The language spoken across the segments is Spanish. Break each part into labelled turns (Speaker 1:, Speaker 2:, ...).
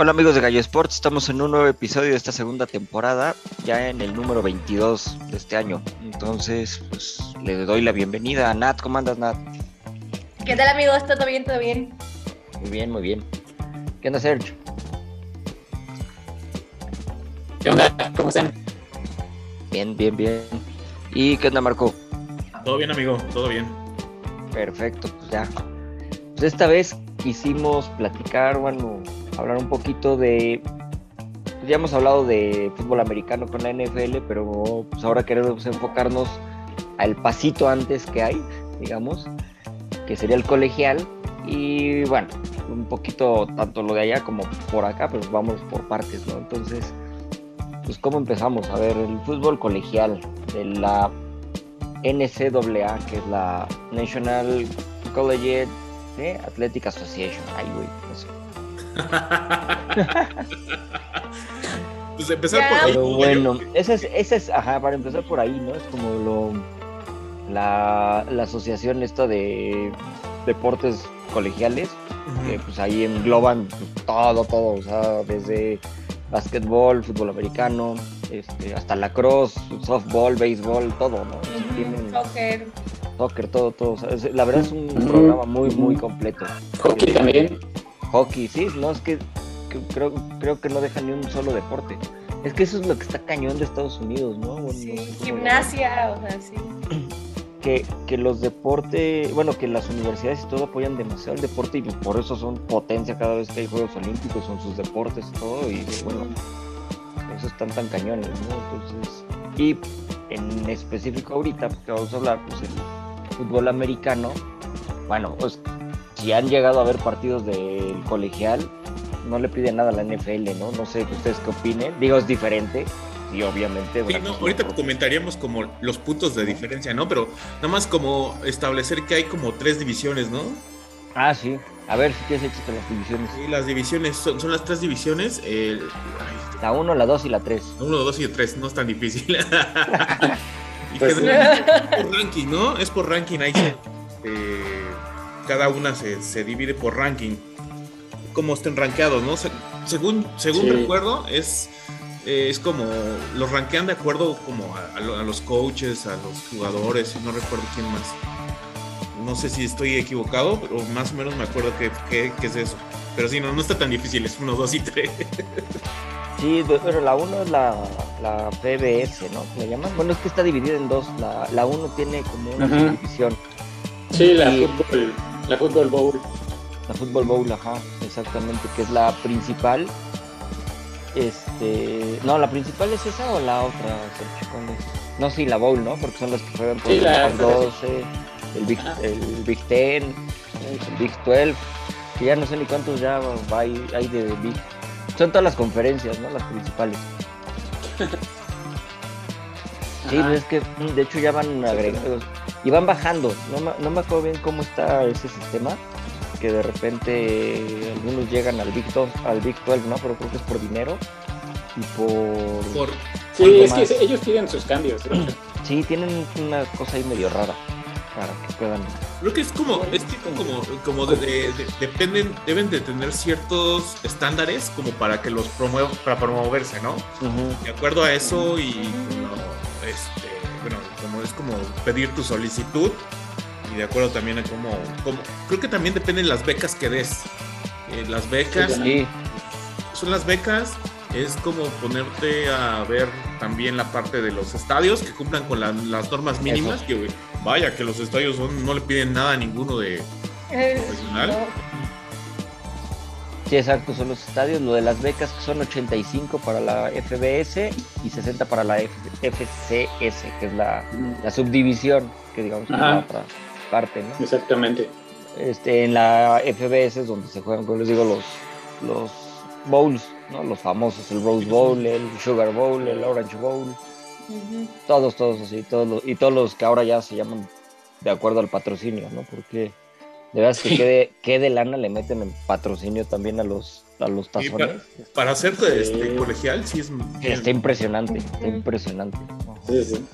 Speaker 1: Hola amigos de Gallo Sports, estamos en un nuevo episodio de esta segunda temporada, ya en el número 22 de este año. Entonces, pues le doy la bienvenida a Nat. ¿Cómo andas, Nat?
Speaker 2: ¿Qué tal amigos? ¿Todo bien? ¿Todo bien?
Speaker 1: Muy bien, muy bien. ¿Qué onda, Sergio?
Speaker 3: ¿Qué onda? ¿Cómo están?
Speaker 1: Bien, bien, bien. ¿Y qué onda, Marco?
Speaker 4: Todo bien, amigo, todo bien.
Speaker 1: Perfecto, pues ya. Pues esta vez quisimos platicar, bueno, hablar un poquito de. pues ya hemos hablado de fútbol americano con la NFL, pero pues ahora queremos enfocarnos al pasito antes que hay, digamos, que sería el colegial. Y bueno, un poquito tanto lo de allá como por acá, pues vamos por partes, ¿no? Entonces, pues ¿cómo empezamos? A ver, el fútbol colegial de la NCAA, que es la National Collegiate Athletic Association. Ay, güey, no sé.
Speaker 4: pues empezar por ahí.
Speaker 1: Pero
Speaker 4: ¿no?
Speaker 1: bueno, ese es, ese es, ajá, para empezar por ahí, ¿no? Es como lo, la, la asociación esta de deportes colegiales, que pues ahí engloban todo, todo, o sea, desde básquetbol, fútbol americano, este, hasta lacrosse, softball, béisbol, todo, ¿no? Tienen
Speaker 2: Soccer.
Speaker 1: soccer, todo, todo. o sea, es- la verdad es un programa muy, muy completo.
Speaker 3: Hockey también.
Speaker 1: Hockey, sí, no, es que, que creo, creo que no deja ni un solo deporte. Es que eso es lo que está cañón de Estados Unidos, ¿no? Bueno,
Speaker 2: Sí,
Speaker 1: no sé cómo
Speaker 2: gimnasia, o sea, sí.
Speaker 1: Que, que los deportes, bueno, que las universidades y todo apoyan demasiado el deporte y pues por eso son potencia cada vez que hay Juegos Olímpicos, son sus deportes y todo, y bueno, eso están tan cañones, ¿no? Entonces, y en específico ahorita, porque vamos a hablar, pues el fútbol americano, bueno, pues si han llegado a ver partidos del colegial, no le piden nada a la NFL, ¿no? No sé ustedes qué opinen. Digo, es diferente, y obviamente.
Speaker 4: Sí,
Speaker 1: una
Speaker 4: no, ahorita comentaríamos como los puntos de diferencia, ¿no? Pero nada más como establecer que hay como tres divisiones, ¿no?
Speaker 1: Ah, sí. A ver si quieres échate las divisiones.
Speaker 4: Y las divisiones son, son las tres divisiones. El,
Speaker 1: La 1, la 2 y la 3.
Speaker 4: uno, dos y tres, no es tan difícil. y
Speaker 3: Pues sí.
Speaker 4: es por ranking, ¿no? Es por ranking ahí. se- eh, cada una se, se divide por ranking. Como estén rankeados, ¿no? Se- según según
Speaker 3: Sí.
Speaker 4: recuerdo, es, eh, es como los rankean de acuerdo como a, a lo- a los coaches, a los jugadores, y no recuerdo quién más. No sé si estoy equivocado, pero más o menos me acuerdo que, que- que es eso. Pero sí, no, no está tan difícil, es uno, dos y tres.
Speaker 1: Sí, pero la 1 es la, la PBS, ¿no? ¿Le llaman? Bueno, es que está dividida en dos. La 1 tiene como una
Speaker 3: Ujú.
Speaker 1: subdivisión.
Speaker 3: Sí, la
Speaker 1: Y-
Speaker 3: fútbol, la fútbol bowl.
Speaker 1: La Fútbol Bowl, ajá, exactamente, que es la principal. Este. No, la principal es esa o la otra, Sergio? No, sí, la Bowl, ¿no? Porque son las que juegan por
Speaker 3: Sí,
Speaker 1: el
Speaker 3: la-
Speaker 1: Big 12, el Big, el Big 10, el Big 12, que ya no sé ni cuántos ya hay, hay de Big. Son todas las conferencias, ¿no? Las principales. Sí, pues es que mm, de hecho ya van agregados y van bajando. No, me- no me acuerdo bien cómo está ese sistema, que de repente algunos llegan al Big 12, al Big 12, ¿no? Pero creo que es por dinero y por...
Speaker 4: Por,
Speaker 3: Sí, es que ellos piden sus cambios. hecho.
Speaker 1: Sí, tienen una cosa ahí medio rara para que puedan...
Speaker 4: Creo que es como, es tipo como, como de, de- de- dependen, deben de tener ciertos estándares como para que los promuevan, para promoverse, ¿no? De acuerdo a eso y este, bueno, como es como pedir tu solicitud y de acuerdo también a cómo, cómo creo que también dependen las becas que des. Eh, las becas
Speaker 3: Sí,
Speaker 4: son las becas es como ponerte a ver también la parte de los estadios que cumplan con la- las normas mínimas. Que, güey, vaya, que los estadios son- no le piden nada a ninguno de.
Speaker 2: Eh,
Speaker 4: Profesional.
Speaker 2: no.
Speaker 1: Sí, exacto, son los estadios. Lo de las becas que son 85 para la FBS y 60 para la F- FCS, que es la, la subdivisión, que digamos que la otra parte, ¿no?
Speaker 3: Exactamente.
Speaker 1: Este, en la FBS es donde se juegan, como les digo, los, los bowls, ¿no? Los famosos, el Rose Bowl, el Sugar Bowl, el Orange Bowl, todos, todos así, todos los, y todos los que ahora ya se llaman de acuerdo al patrocinio, ¿no? Porque de verdad es que
Speaker 3: Sí.
Speaker 1: qué de, qué de lana le meten en patrocinio también a los, a los
Speaker 4: Sí,
Speaker 1: tazones.
Speaker 4: Para ser
Speaker 3: Sí.
Speaker 4: este, colegial, sí es.
Speaker 1: Está impresionante, está impresionante.
Speaker 3: Sí, sí.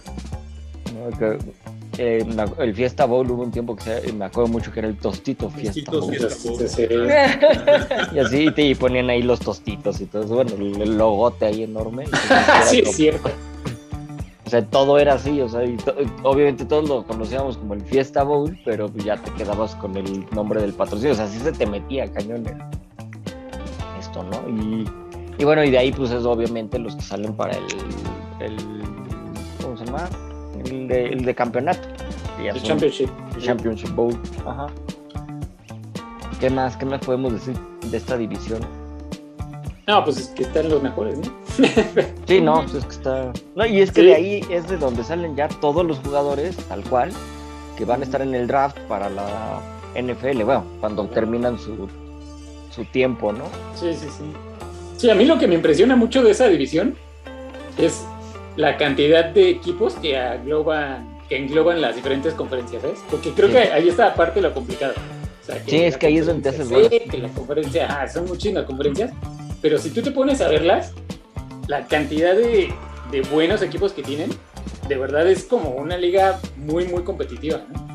Speaker 1: eh, el Fiesta Bowl hubo un tiempo que se- me acuerdo mucho que era el Tostito Fiesta Bowl.
Speaker 4: Fiesta Bowl.
Speaker 1: Y así te y ponían ahí los tostitos y todo eso. Bueno, el, logote ahí enorme.
Speaker 3: Sí, es cierto.
Speaker 1: O sea, todo era así, o sea, y to- obviamente todos lo conocíamos como el Fiesta Bowl, pero pues ya te quedabas con el nombre del patrocinio, o sea, así se te metía cañón en esto, ¿no? Y, y bueno, y de ahí pues es obviamente los que salen para el, el ¿cómo se llama? El de, el de campeonato.
Speaker 3: El Championship.
Speaker 1: el Championship Bowl. Ajá. ¿Qué más? ¿Qué más podemos decir de esta división?
Speaker 3: No, pues es que están los mejores, ¿no?
Speaker 1: Sí, no, pues es que está. No, y es que
Speaker 3: Sí.
Speaker 1: de ahí es de donde salen ya todos los jugadores, tal cual, que van a estar en el draft para la NFL, bueno, cuando terminan su, su tiempo, ¿no?
Speaker 3: Sí, sí, sí. Sí, a mí lo que me impresiona mucho de esa división es la cantidad de equipos que engloban, que engloban las diferentes conferencias, ¿ves? Porque creo
Speaker 1: Sí.
Speaker 3: que ahí está parte de lo complicado. O sea,
Speaker 1: Sí, es que ahí es donde te haces
Speaker 3: C, que la conferencia, ah, son muchísimas conferencias, pero si tú te pones a verlas, la cantidad de, de buenos equipos que tienen, de verdad es como una liga muy, muy competitiva, ¿no?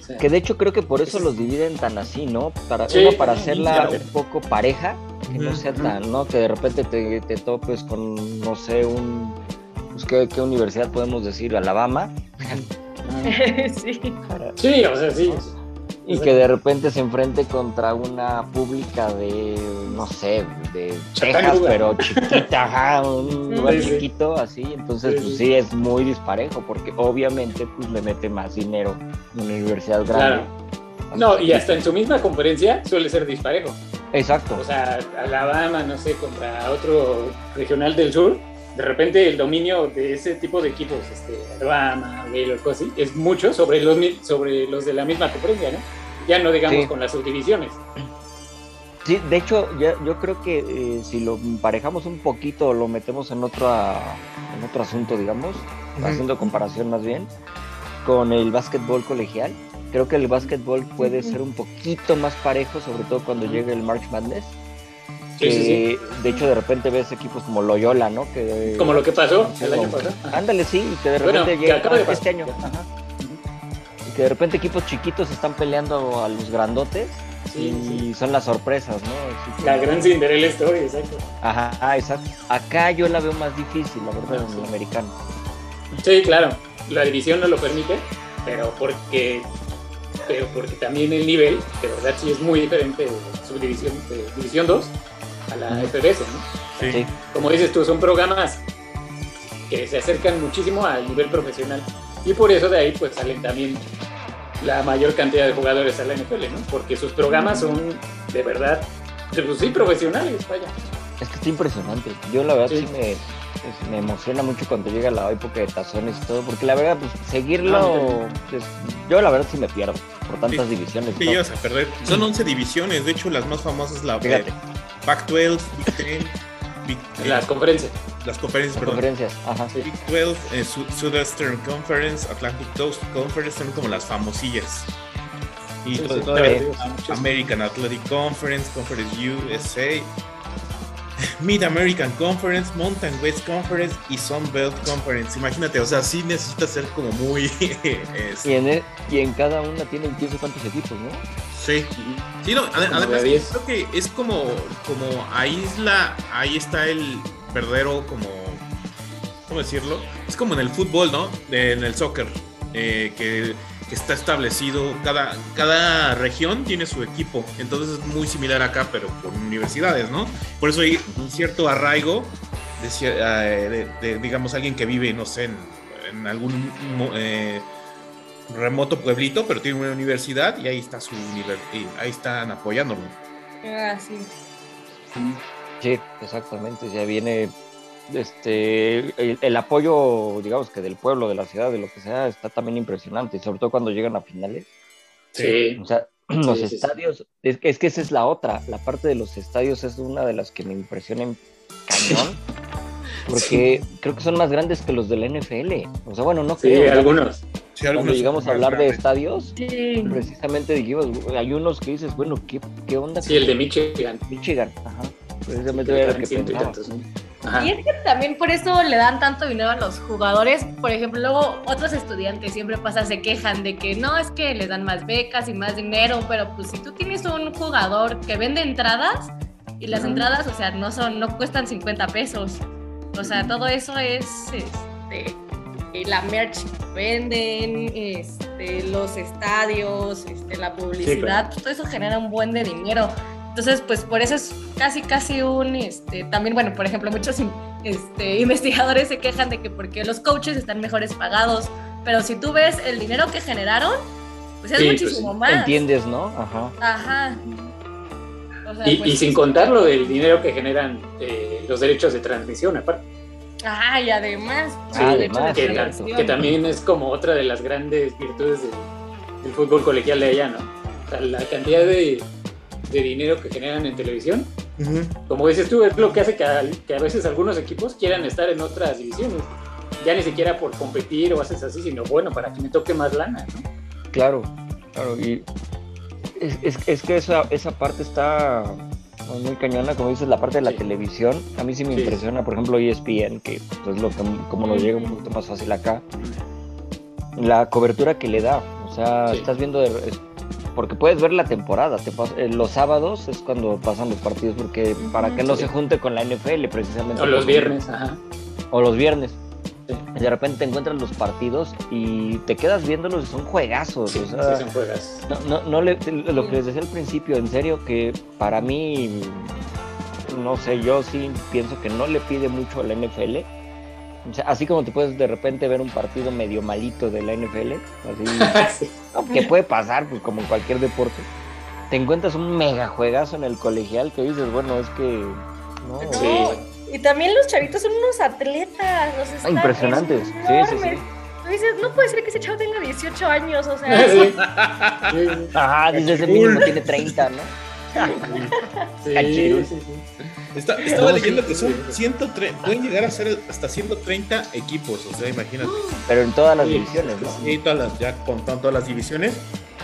Speaker 3: O sea,
Speaker 1: Que de hecho creo que por eso los dividen tan así, ¿no? Para,
Speaker 3: Sí,
Speaker 1: uno, para
Speaker 3: sí,
Speaker 1: hacerla
Speaker 3: claro.
Speaker 1: un poco pareja, que no sea tan, ¿no? Que de repente te, te topes con, no sé, un. Pues, ¿qué, qué universidad podemos decir? Alabama.
Speaker 2: sí.
Speaker 3: Sí, o sea, sí.
Speaker 1: Y que de repente se enfrente contra una pública de, no sé, de Texas, pero chiquita, ajá, un lugar
Speaker 3: Sí,
Speaker 1: chiquito, así. Entonces,
Speaker 3: Sí,
Speaker 1: pues
Speaker 3: sí.
Speaker 1: es muy disparejo, porque obviamente pues le mete más dinero una universidad grande.
Speaker 3: No, y hasta en su misma conferencia suele ser disparejo.
Speaker 1: Exacto.
Speaker 3: O sea, Alabama, no sé, contra otro regional del sur, de repente el dominio de ese tipo de equipos, este, Alabama, Baylor, cosas así, es mucho sobre los, sobre los de la misma conferencia, ¿no? Ya no digamos
Speaker 1: Sí.
Speaker 3: con las subdivisiones.
Speaker 1: Sí, de hecho, ya- yo creo que eh, si lo emparejamos un poquito, lo metemos en otro, en otro asunto, digamos, haciendo comparación más bien, con el básquetbol colegial. Creo que el básquetbol puede ser un poquito más parejo, sobre todo cuando llegue el March Madness.
Speaker 3: Sí, sí, sí.
Speaker 1: De hecho, de repente ves equipos como Loyola, ¿no? Que,
Speaker 3: Como lo que pasó el año pasado.
Speaker 1: Ándale, sí, y que de
Speaker 3: Bueno,
Speaker 1: repente
Speaker 3: que
Speaker 1: llega
Speaker 3: de
Speaker 1: este año. ajá. Y que de repente equipos chiquitos están peleando a los grandotes y son las sorpresas, ¿no?
Speaker 3: La gran Cinderella Story, exacto.
Speaker 1: Ajá, ah, exacto. Acá yo la veo más difícil, la verdad,
Speaker 3: Ah,
Speaker 1: en
Speaker 3: sí.
Speaker 1: el americano.
Speaker 3: Sí, claro, la división no lo permite, pero porque, pero porque también el nivel, de verdad sí es muy diferente de subdivisión, de división 2 a la. FBS, ¿no?
Speaker 4: Sí.
Speaker 1: Sí.
Speaker 3: Como dices tú, son programas que se acercan muchísimo al nivel profesional y por eso de ahí pues salen también la mayor cantidad de jugadores a la NFL, ¿no? Porque sus programas son de verdad, pues sí, profesionales, vaya.
Speaker 1: Es que está impresionante. Yo la verdad sí,
Speaker 3: Sí.
Speaker 1: me, pues, me emociona mucho cuando llega la época de tazones y todo, porque la verdad, pues seguirlo, pues, yo la verdad sí me pierdo por tantas divisiones.
Speaker 4: Te
Speaker 1: ¿no?
Speaker 4: a perder. Son 11 divisiones, de hecho las más famosas la
Speaker 1: Fíjate,
Speaker 4: Pac-12, Big Ten, Big- eh,
Speaker 3: Las conferencias.
Speaker 4: las conferencias, perdón.
Speaker 1: conferencias. Ajá.
Speaker 3: Sí.
Speaker 4: Big 12, eh, Su- Southeastern Conference, Atlantic Coast Conference, son como las famosillas. Y
Speaker 3: Sí,
Speaker 4: to-
Speaker 3: sí, muchos-
Speaker 4: American Athletic Conference, Conference USA, Mid American Conference, Mountain West Conference y Sun Belt Conference. Imagínate, o sea, sí necesitas ser como muy... es-
Speaker 1: Y en, e- y en cada una tienen quién sabe cuántos equipos, ¿no?
Speaker 4: sí. Sí, no, además
Speaker 3: de 10.
Speaker 4: creo que es como, como ahí es la, ahí está el verdadero como, ¿cómo decirlo? Es como en el fútbol, ¿no? En el soccer, eh, que está establecido, cada, cada región tiene su equipo, entonces es muy similar acá, pero con universidades, ¿no? Por eso hay un cierto arraigo de, eh, de- de, digamos, alguien que vive, no sé, en, en algún eh, remoto pueblito, pero tiene una universidad y ahí está su y ahí están apoyándolo.
Speaker 2: Ah, sí.
Speaker 1: Sí, exactamente. Ya viene este el, el apoyo, digamos que del pueblo, de la ciudad, de lo que sea, está también impresionante, sobre todo cuando llegan a finales.
Speaker 3: Sí.
Speaker 1: O sea, los
Speaker 3: sí, sí.
Speaker 1: estadios, es, que- es que esa es la otra, la parte de los estadios es una de las que me impresiona en cañón, porque creo que son más grandes que los de la NFL. O sea, bueno, no
Speaker 3: Sí,
Speaker 1: creo. ¿no?
Speaker 3: algunos.
Speaker 4: Sí,
Speaker 1: Cuando llegamos a hablar de
Speaker 4: grandes.
Speaker 1: estadios,
Speaker 2: Sí.
Speaker 1: precisamente dijimos, hay unos que dices, bueno, ¿qué, qué onda?
Speaker 3: Sí, el de Michigan.
Speaker 1: Michigan, ajá. Precisamente era lo que pensaba.
Speaker 3: tantos, ¿no? Ajá.
Speaker 2: Y es que también por eso le dan tanto dinero a los jugadores. Por ejemplo, luego otros estudiantes siempre pasa, se quejan de que no, es que les dan más becas y más dinero, pero pues si tú tienes un jugador que vende entradas y las entradas, o sea, no son, no cuestan 50 pesos. O sea, todo eso es este, eh, la merch que venden, este, los estadios, este, la publicidad,
Speaker 3: claro.
Speaker 2: todo eso genera un buen de dinero. Entonces, pues por eso es casi, casi un, este, también, bueno, por ejemplo, muchos este, investigadores se quejan de que porque los coaches están mejores pagados, pero si tú ves el dinero que generaron, pues es
Speaker 3: Sí, pues,
Speaker 2: muchísimo más.
Speaker 1: Entiendes, ¿no? Ajá.
Speaker 2: Ajá. O sea,
Speaker 3: Y,
Speaker 2: pues,
Speaker 3: y sin contar lo del dinero que generan eh, los derechos de transmisión, aparte.
Speaker 2: Ajá, y además,
Speaker 1: Sí,
Speaker 2: el
Speaker 1: además,
Speaker 3: que, que también es como otra de las grandes virtudes del, del fútbol colegial de allá, ¿no? O sea, la cantidad de, de dinero que generan en televisión,
Speaker 4: Ujú.
Speaker 3: como dices tú, es lo que hace que a, que a veces algunos equipos quieran estar en otras divisiones. Ya ni siquiera por competir o haces así, sino bueno, para que me toque más lana, ¿no?
Speaker 1: Claro, claro. Y es, es- es que esa, esa parte está muy cañona, como dices, la parte de la
Speaker 3: Sí.
Speaker 1: televisión. A mí sí me
Speaker 3: Sí.
Speaker 1: impresiona, por ejemplo, ESPN, que es lo que, como nos llega un poquito más fácil acá. La cobertura que le da. O sea,
Speaker 3: Sí.
Speaker 1: estás viendo. de- porque puedes ver la temporada. te pas- eh, los sábados es cuando pasan los partidos, porque para que no se junte con la NFL, precisamente.
Speaker 3: O los viernes, ajá.
Speaker 1: o los viernes.
Speaker 3: Sí.
Speaker 1: De repente te encuentras los partidos y te quedas viéndolos y son juegazos.
Speaker 3: Sí,
Speaker 1: o
Speaker 3: sí
Speaker 1: sea,
Speaker 3: son juegas.
Speaker 1: no, no, no le, lo que les decía al principio, en serio, que para mí, no sé, yo sí pienso que no le pide mucho a la NFL. O sea, así como te puedes de repente ver un partido medio malito de la NFL, así,
Speaker 3: Sí.
Speaker 1: ¿no? que puede pasar, pues como en cualquier deporte. Te encuentras un mega juegazo en el colegial que dices, bueno, es que. No,
Speaker 3: Sí.
Speaker 2: Y también los chavitos son unos atletas.
Speaker 1: Ah,
Speaker 2: están
Speaker 1: impresionantes. Sí, sí, sí.
Speaker 2: enormes. Tú dices, no puede ser que ese chavo tenga 18 años, o sea.
Speaker 3: Sí. Sí,
Speaker 1: Ajá, dices, ese mínimo tiene 30, ¿no?
Speaker 3: Sí, sí, sí.
Speaker 4: Está- estaba
Speaker 1: No,
Speaker 4: leyendo
Speaker 1: sí,
Speaker 4: que son
Speaker 3: sí.
Speaker 4: 130, pueden llegar a ser hasta 130 equipos, o sea, imagínate.
Speaker 1: Pero en todas las
Speaker 3: Sí,
Speaker 1: divisiones, ¿no?
Speaker 4: Y todas las, ya contaron todas las divisiones.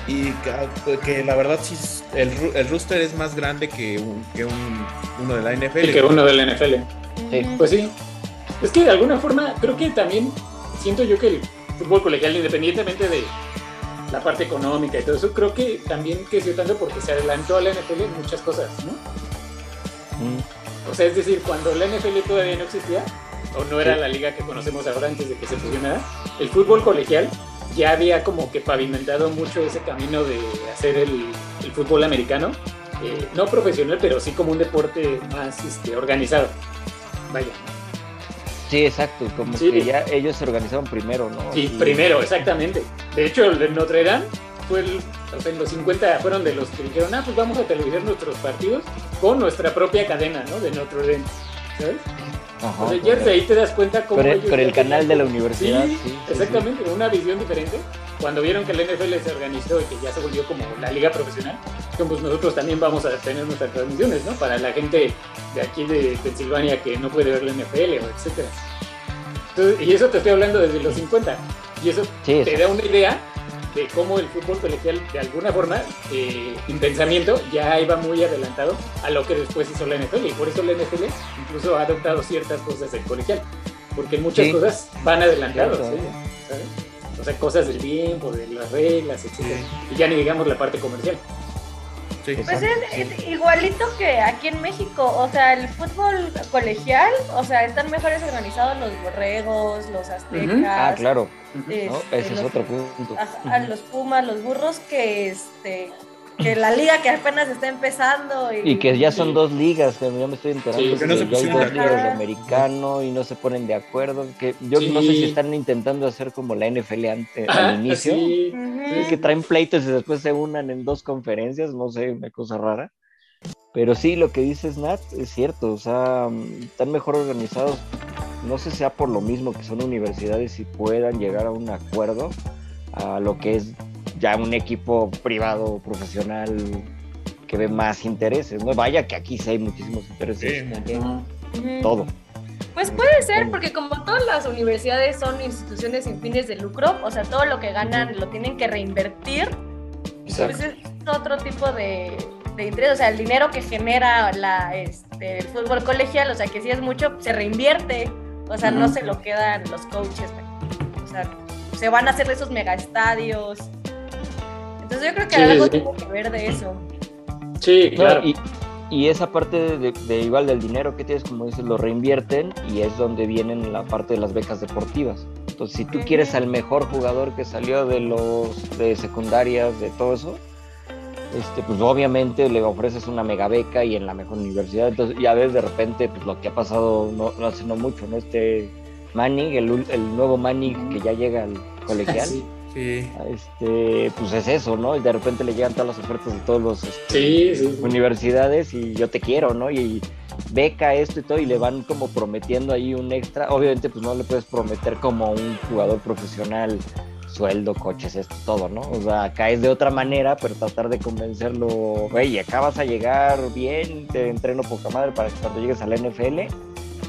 Speaker 4: Y que, que la verdad sí, el, el rooster es más grande que, un, que un- uno de la NFL.
Speaker 3: Y que uno del NFL.
Speaker 1: Sí.
Speaker 3: Pues sí. Es que de alguna forma, creo que también siento yo que el fútbol colegial, independientemente de la parte económica y todo eso, creo que también creció tanto porque se adelantó a la NFL en muchas cosas, ¿no?
Speaker 1: Mm,
Speaker 3: O sea, es decir, cuando la NFL todavía no existía, o no era
Speaker 1: Sí.
Speaker 3: la liga que conocemos ahora antes de que se fusionara, el fútbol colegial ya había como que pavimentado mucho ese camino de hacer el, el fútbol americano, eh, no profesional, pero sí como un deporte más este, organizado. Vaya.
Speaker 1: Sí, exacto, como
Speaker 3: Sí.
Speaker 1: que ya ellos se organizaron primero, ¿no?
Speaker 3: Sí,
Speaker 1: Y-
Speaker 3: primero, exactamente. De hecho, el de Notre Dame fue el, o sea, en los 50 fueron de los que dijeron, ah, pues vamos a televisar nuestros partidos con nuestra propia cadena, ¿no? De Notre Dame. ¿Sabes?
Speaker 1: Ajá,
Speaker 3: O sea, ya desde ahí te das cuenta cómo ellos
Speaker 1: pero el canal de la universidad,
Speaker 3: Sí,
Speaker 1: sí, sí, sí.
Speaker 3: exactamente, una visión diferente. Cuando vieron que la NFL se organizó y que ya se volvió como la liga profesional, pues nosotros también vamos a tener nuestras transmisiones, ¿no? Para la gente de aquí de Pensilvania que no puede ver la NFL o etcétera. Entonces, y eso te estoy hablando desde los 50. Y eso
Speaker 1: Sí,
Speaker 3: te da una idea de cómo el fútbol colegial, de alguna forma, eh, en pensamiento, ya iba muy adelantado a lo que después hizo la NFL. Y por eso la NFL incluso ha adoptado ciertas cosas del colegial. Porque muchas
Speaker 1: Sí.
Speaker 3: cosas van adelantados, ¿sí? ¿sabes? O sea, cosas del tiempo, de las reglas, etc. Y ya ni digamos la parte comercial.
Speaker 4: Sí.
Speaker 2: Pues es, es igualito que aquí en México, o sea, el fútbol colegial, o sea, están mejores organizados los borregos, los aztecas.
Speaker 1: Ah, claro.
Speaker 2: este,
Speaker 1: ¿no? Ese es otro punto.
Speaker 2: a, a los Pumas, los burros, que este que la liga que apenas está empezando y,
Speaker 1: Y que ya son dos ligas, que ya me estoy enterando
Speaker 3: Sí,
Speaker 1: que
Speaker 4: que no se
Speaker 1: ya hay dos
Speaker 4: de
Speaker 1: ligas de
Speaker 2: acuerdo.
Speaker 1: americano y no se ponen de acuerdo. Que yo
Speaker 3: Sí.
Speaker 1: no sé si están intentando hacer como la NFL ante,
Speaker 3: Ajá,
Speaker 1: al inicio.
Speaker 3: sí.
Speaker 2: Ujú.
Speaker 1: que traen pleitos y después se unan en dos conferencias, no sé, una cosa rara. Pero sí, lo que dices, Nat, es cierto, o sea, están mejor organizados. No sé si sea por lo mismo que son universidades y puedan llegar a un acuerdo a lo que es ya un equipo privado profesional que ve más intereses, ¿no? Vaya que aquí sí hay muchísimos intereses.
Speaker 4: Sí,
Speaker 1: todo.
Speaker 2: Pues puede ser, porque como todas las universidades son instituciones sin fines de lucro, o sea, todo lo que ganan lo tienen que reinvertir, pues es otro tipo de, de interés, o sea, el dinero que genera la, este, el fútbol colegial, o sea, que si es mucho, se reinvierte, o sea, no se lo quedan los coaches, o sea, se van a hacer esos megaestadios. Entonces yo creo que
Speaker 3: Sí,
Speaker 2: algo
Speaker 3: sí.
Speaker 2: tiene que ver de eso.
Speaker 3: Sí, claro.
Speaker 1: y, y esa parte de, de igual del dinero que tienes, como dices, lo reinvierten y es donde vienen la parte de las becas deportivas. Entonces, si tú quieres al mejor jugador que salió de los de secundarias, de todo eso, este, pues obviamente le ofreces una mega beca y en la mejor universidad. Entonces, ya ves de repente pues, lo que ha pasado no, no hace no mucho, ¿no? Este Manning, el, ul- el nuevo Manning que ya llega al colegial.
Speaker 3: Sí,
Speaker 4: Sí.
Speaker 1: Este, pues es eso, ¿no? Y de repente le llegan todas las ofertas de todos los este,
Speaker 3: sí, sí.
Speaker 1: universidades y yo te quiero, ¿no? Y beca esto y todo y le van como prometiendo ahí un extra. Obviamente pues no le puedes prometer como un jugador profesional sueldo, coches, esto, todo, ¿no? O sea, acá es de otra manera, pero tratar de convencerlo, güey, acá vas a llegar bien, te entreno poca madre para que cuando llegues a la NFL,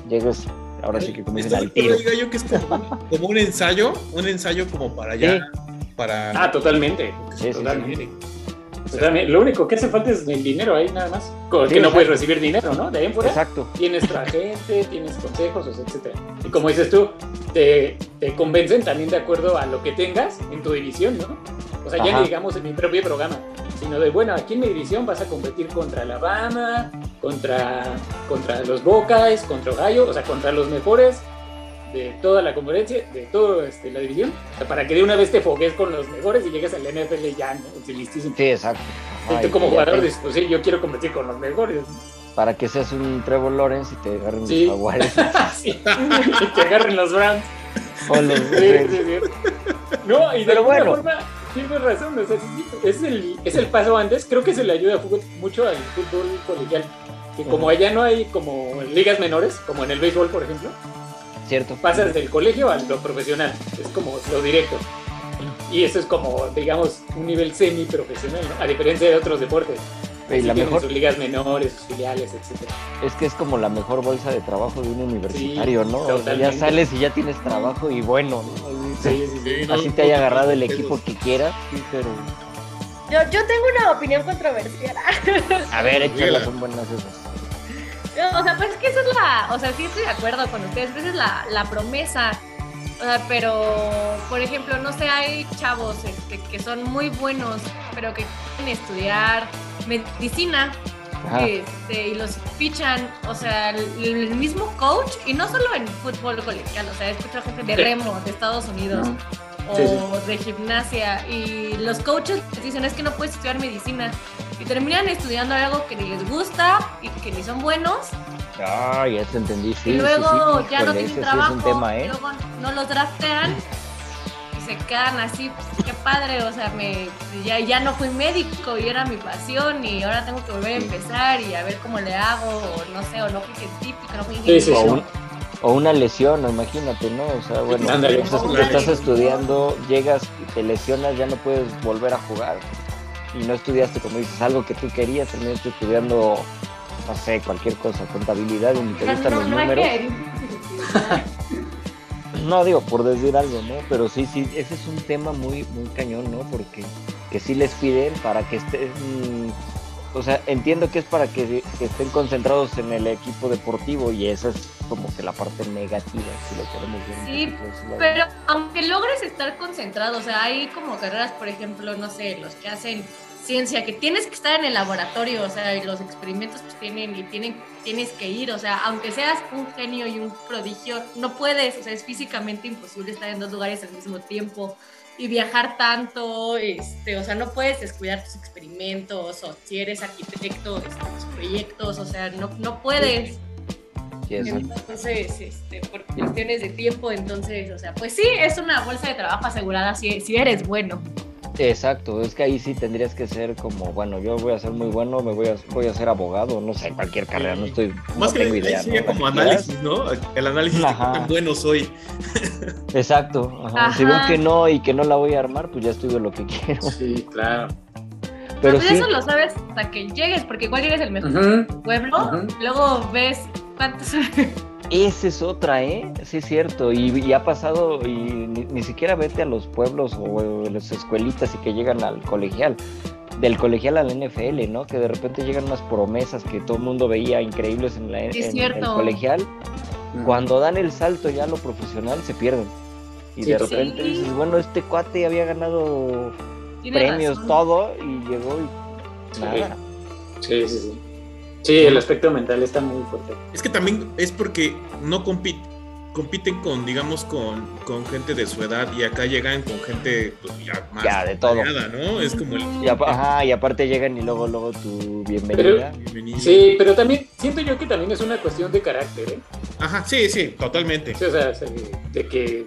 Speaker 1: llegues, ahora sí que como dicen,
Speaker 4: Estoy
Speaker 1: al tiro.
Speaker 4: diga yo que es como, como un ensayo, un ensayo como para allá, para
Speaker 3: Ah, totalmente.
Speaker 1: Sí, sí, sí.
Speaker 3: totalmente. Totalmente. Lo único que hace falta es el dinero ahí nada más. Que no puedes recibir dinero, ¿no? De ahí en fuera.
Speaker 1: Exacto.
Speaker 3: Tienes tu agente, tienes consejos, etcétera. Y como dices tú, te, te convencen también de acuerdo a lo que tengas en tu división, ¿no? O sea, ya ni digamos en mi propio programa, sino de, bueno, aquí en mi división vas a competir contra Alabama, contra, contra los Buckeyes, contra Ohio, o sea, contra los mejores de toda la conferencia, de toda este, la división, o sea, para que de una vez te fogues con los mejores y llegues al NFL ya, ¿no? Sí, listísimo.
Speaker 1: Sí, exacto.
Speaker 3: Y tú como jugador
Speaker 1: te-
Speaker 3: dices, pues sí, yo quiero competir con los mejores.
Speaker 1: para que seas un Trevor Lawrence y te agarren
Speaker 3: Sí.
Speaker 1: los jaguares.
Speaker 3: Sí. y te agarren los Browns.
Speaker 1: o los-
Speaker 3: Sí, sí, sí. No, y de
Speaker 1: Pero
Speaker 3: alguna
Speaker 1: bueno.
Speaker 3: forma tienes razón, o sea, es, el, es el paso antes, creo que se le ayuda mucho al fútbol colegial, que como allá no hay como ligas menores, como en el béisbol, por ejemplo,
Speaker 1: Cierto.
Speaker 3: pasas del colegio a lo profesional, es como lo directo. Y eso es como, digamos, un nivel semi-profesional, ¿no? a diferencia de otros deportes.
Speaker 1: Y
Speaker 3: Sí
Speaker 1: la
Speaker 3: tienen
Speaker 1: mejor
Speaker 3: sus ligas menores, sus filiales, etc.
Speaker 1: es que es como la mejor bolsa de trabajo de un universitario,
Speaker 3: Sí,
Speaker 1: ¿no? O sea, ya sales y ya tienes trabajo y bueno, ¿no?
Speaker 3: Sí, sí, sí.
Speaker 4: Sí, no,
Speaker 1: así
Speaker 4: no
Speaker 1: te haya agarrado el equipo que quieras, sí, pero
Speaker 2: Yo, yo tengo una opinión controversial.
Speaker 1: a ver, échalas, son buenas esas.
Speaker 2: No, o sea, pues es que esa es la, o sea, sí estoy de acuerdo con ustedes, esa es la, la promesa. O sea, pero, por ejemplo, no sé, hay chavos este, que son muy buenos, pero que quieren estudiar medicina este, y los fichan, o sea, el, el mismo coach, y no solo en fútbol colegial, o sea, he escuchado gente de remo de Estados Unidos o
Speaker 3: Sí, sí.
Speaker 2: de gimnasia, y los coaches les dicen es que no puedes estudiar medicina, y terminan estudiando algo que ni les gusta y que ni son buenos,
Speaker 1: Ah, ya te entendí, sí.
Speaker 2: y luego ya no tienen trabajo,
Speaker 1: tema, ¿eh?
Speaker 2: luego no los draftean se quedan así, pues, qué padre, o sea, me, ya, ya no fui médico y era mi pasión y ahora tengo que volver a empezar y a ver cómo le hago, o no sé, o no fui científico, no fui
Speaker 3: Sí, sí,
Speaker 1: O,
Speaker 2: ingeniero.
Speaker 1: un- o una lesión, imagínate, ¿no? O sea, bueno, estás, estudiando, llegas y te lesionas, ya no puedes volver a jugar. Y no estudiaste, como dices, algo que tú querías, terminaste estudiando, no sé, cualquier cosa, contabilidad y te gustan
Speaker 2: no,
Speaker 1: los
Speaker 2: no hay
Speaker 1: números. No, digo, por decir algo, ¿no? Pero sí, sí, ese es un tema muy, muy cañón, ¿no? Porque que sí les piden para que estén, o sea, entiendo que es para que, estén concentrados en el equipo deportivo y esa es como que la parte negativa, si lo queremos ver.
Speaker 2: Sí. Pero aunque logres estar concentrado, o sea, hay como carreras, por ejemplo, no sé, los que hacen ciencia, que tienes que estar en el laboratorio, o sea, y los experimentos pues tienen y tienen, tienes que ir, o sea, aunque seas un genio y un prodigio, no puedes, o sea, es físicamente imposible estar en dos lugares al mismo tiempo y viajar tanto, este, o sea, no puedes descuidar tus experimentos, o si eres arquitecto, este, tus proyectos, o sea, no, no puedes. Entonces, este, por cuestiones de tiempo, entonces, o sea, pues sí, es una bolsa de trabajo asegurada si, si eres bueno.
Speaker 1: Exacto, es que ahí sí tendrías que ser como, bueno, yo voy a ser muy bueno, me voy a, voy a ser abogado, no sé, cualquier carrera, no estoy, no
Speaker 4: Más que
Speaker 1: tengo
Speaker 4: ahí
Speaker 1: idea.
Speaker 4: sería
Speaker 1: ¿no?
Speaker 4: como
Speaker 1: que
Speaker 4: análisis, ¿no? El análisis de qué tan bueno soy.
Speaker 1: Exacto, ajá. si veo que no y que no la voy a armar, pues ya estudio lo que quiero.
Speaker 3: Sí, claro.
Speaker 1: Pero
Speaker 2: pues
Speaker 1: sí,
Speaker 2: eso lo sabes hasta que llegues, porque igual eres el mejor pueblo, luego ves cuántos...
Speaker 1: esa es otra, ¿eh? Sí es cierto, y, y ha pasado, y ni, ni siquiera vete a los pueblos o a las escuelitas y que llegan al colegial, del colegial al NFL, ¿no? Que de repente llegan unas promesas que todo el mundo veía increíbles en, la, en el colegial, cuando dan el salto ya a lo profesional se pierden. Y
Speaker 3: Sí,
Speaker 1: de
Speaker 3: sí.
Speaker 1: repente dices, bueno, este cuate había ganado premios,
Speaker 2: razón.
Speaker 1: todo, y llegó y
Speaker 3: Sí.
Speaker 1: nada.
Speaker 3: Sí, sí, sí. Sí, el aspecto mental está muy fuerte.
Speaker 4: Es que también es porque no compiten, compiten con, digamos, con, con gente de su edad y acá llegan con gente pues, ya más
Speaker 1: Ya, de todo.
Speaker 4: variada, ¿no? Es como el
Speaker 1: Y, ajá, y aparte llegan y luego, luego tu bienvenida.
Speaker 4: bienvenido.
Speaker 3: Sí, pero también siento yo que también es una cuestión de carácter, ¿eh?
Speaker 4: Ajá, sí, sí, totalmente.
Speaker 3: Sí, o sea, se- de que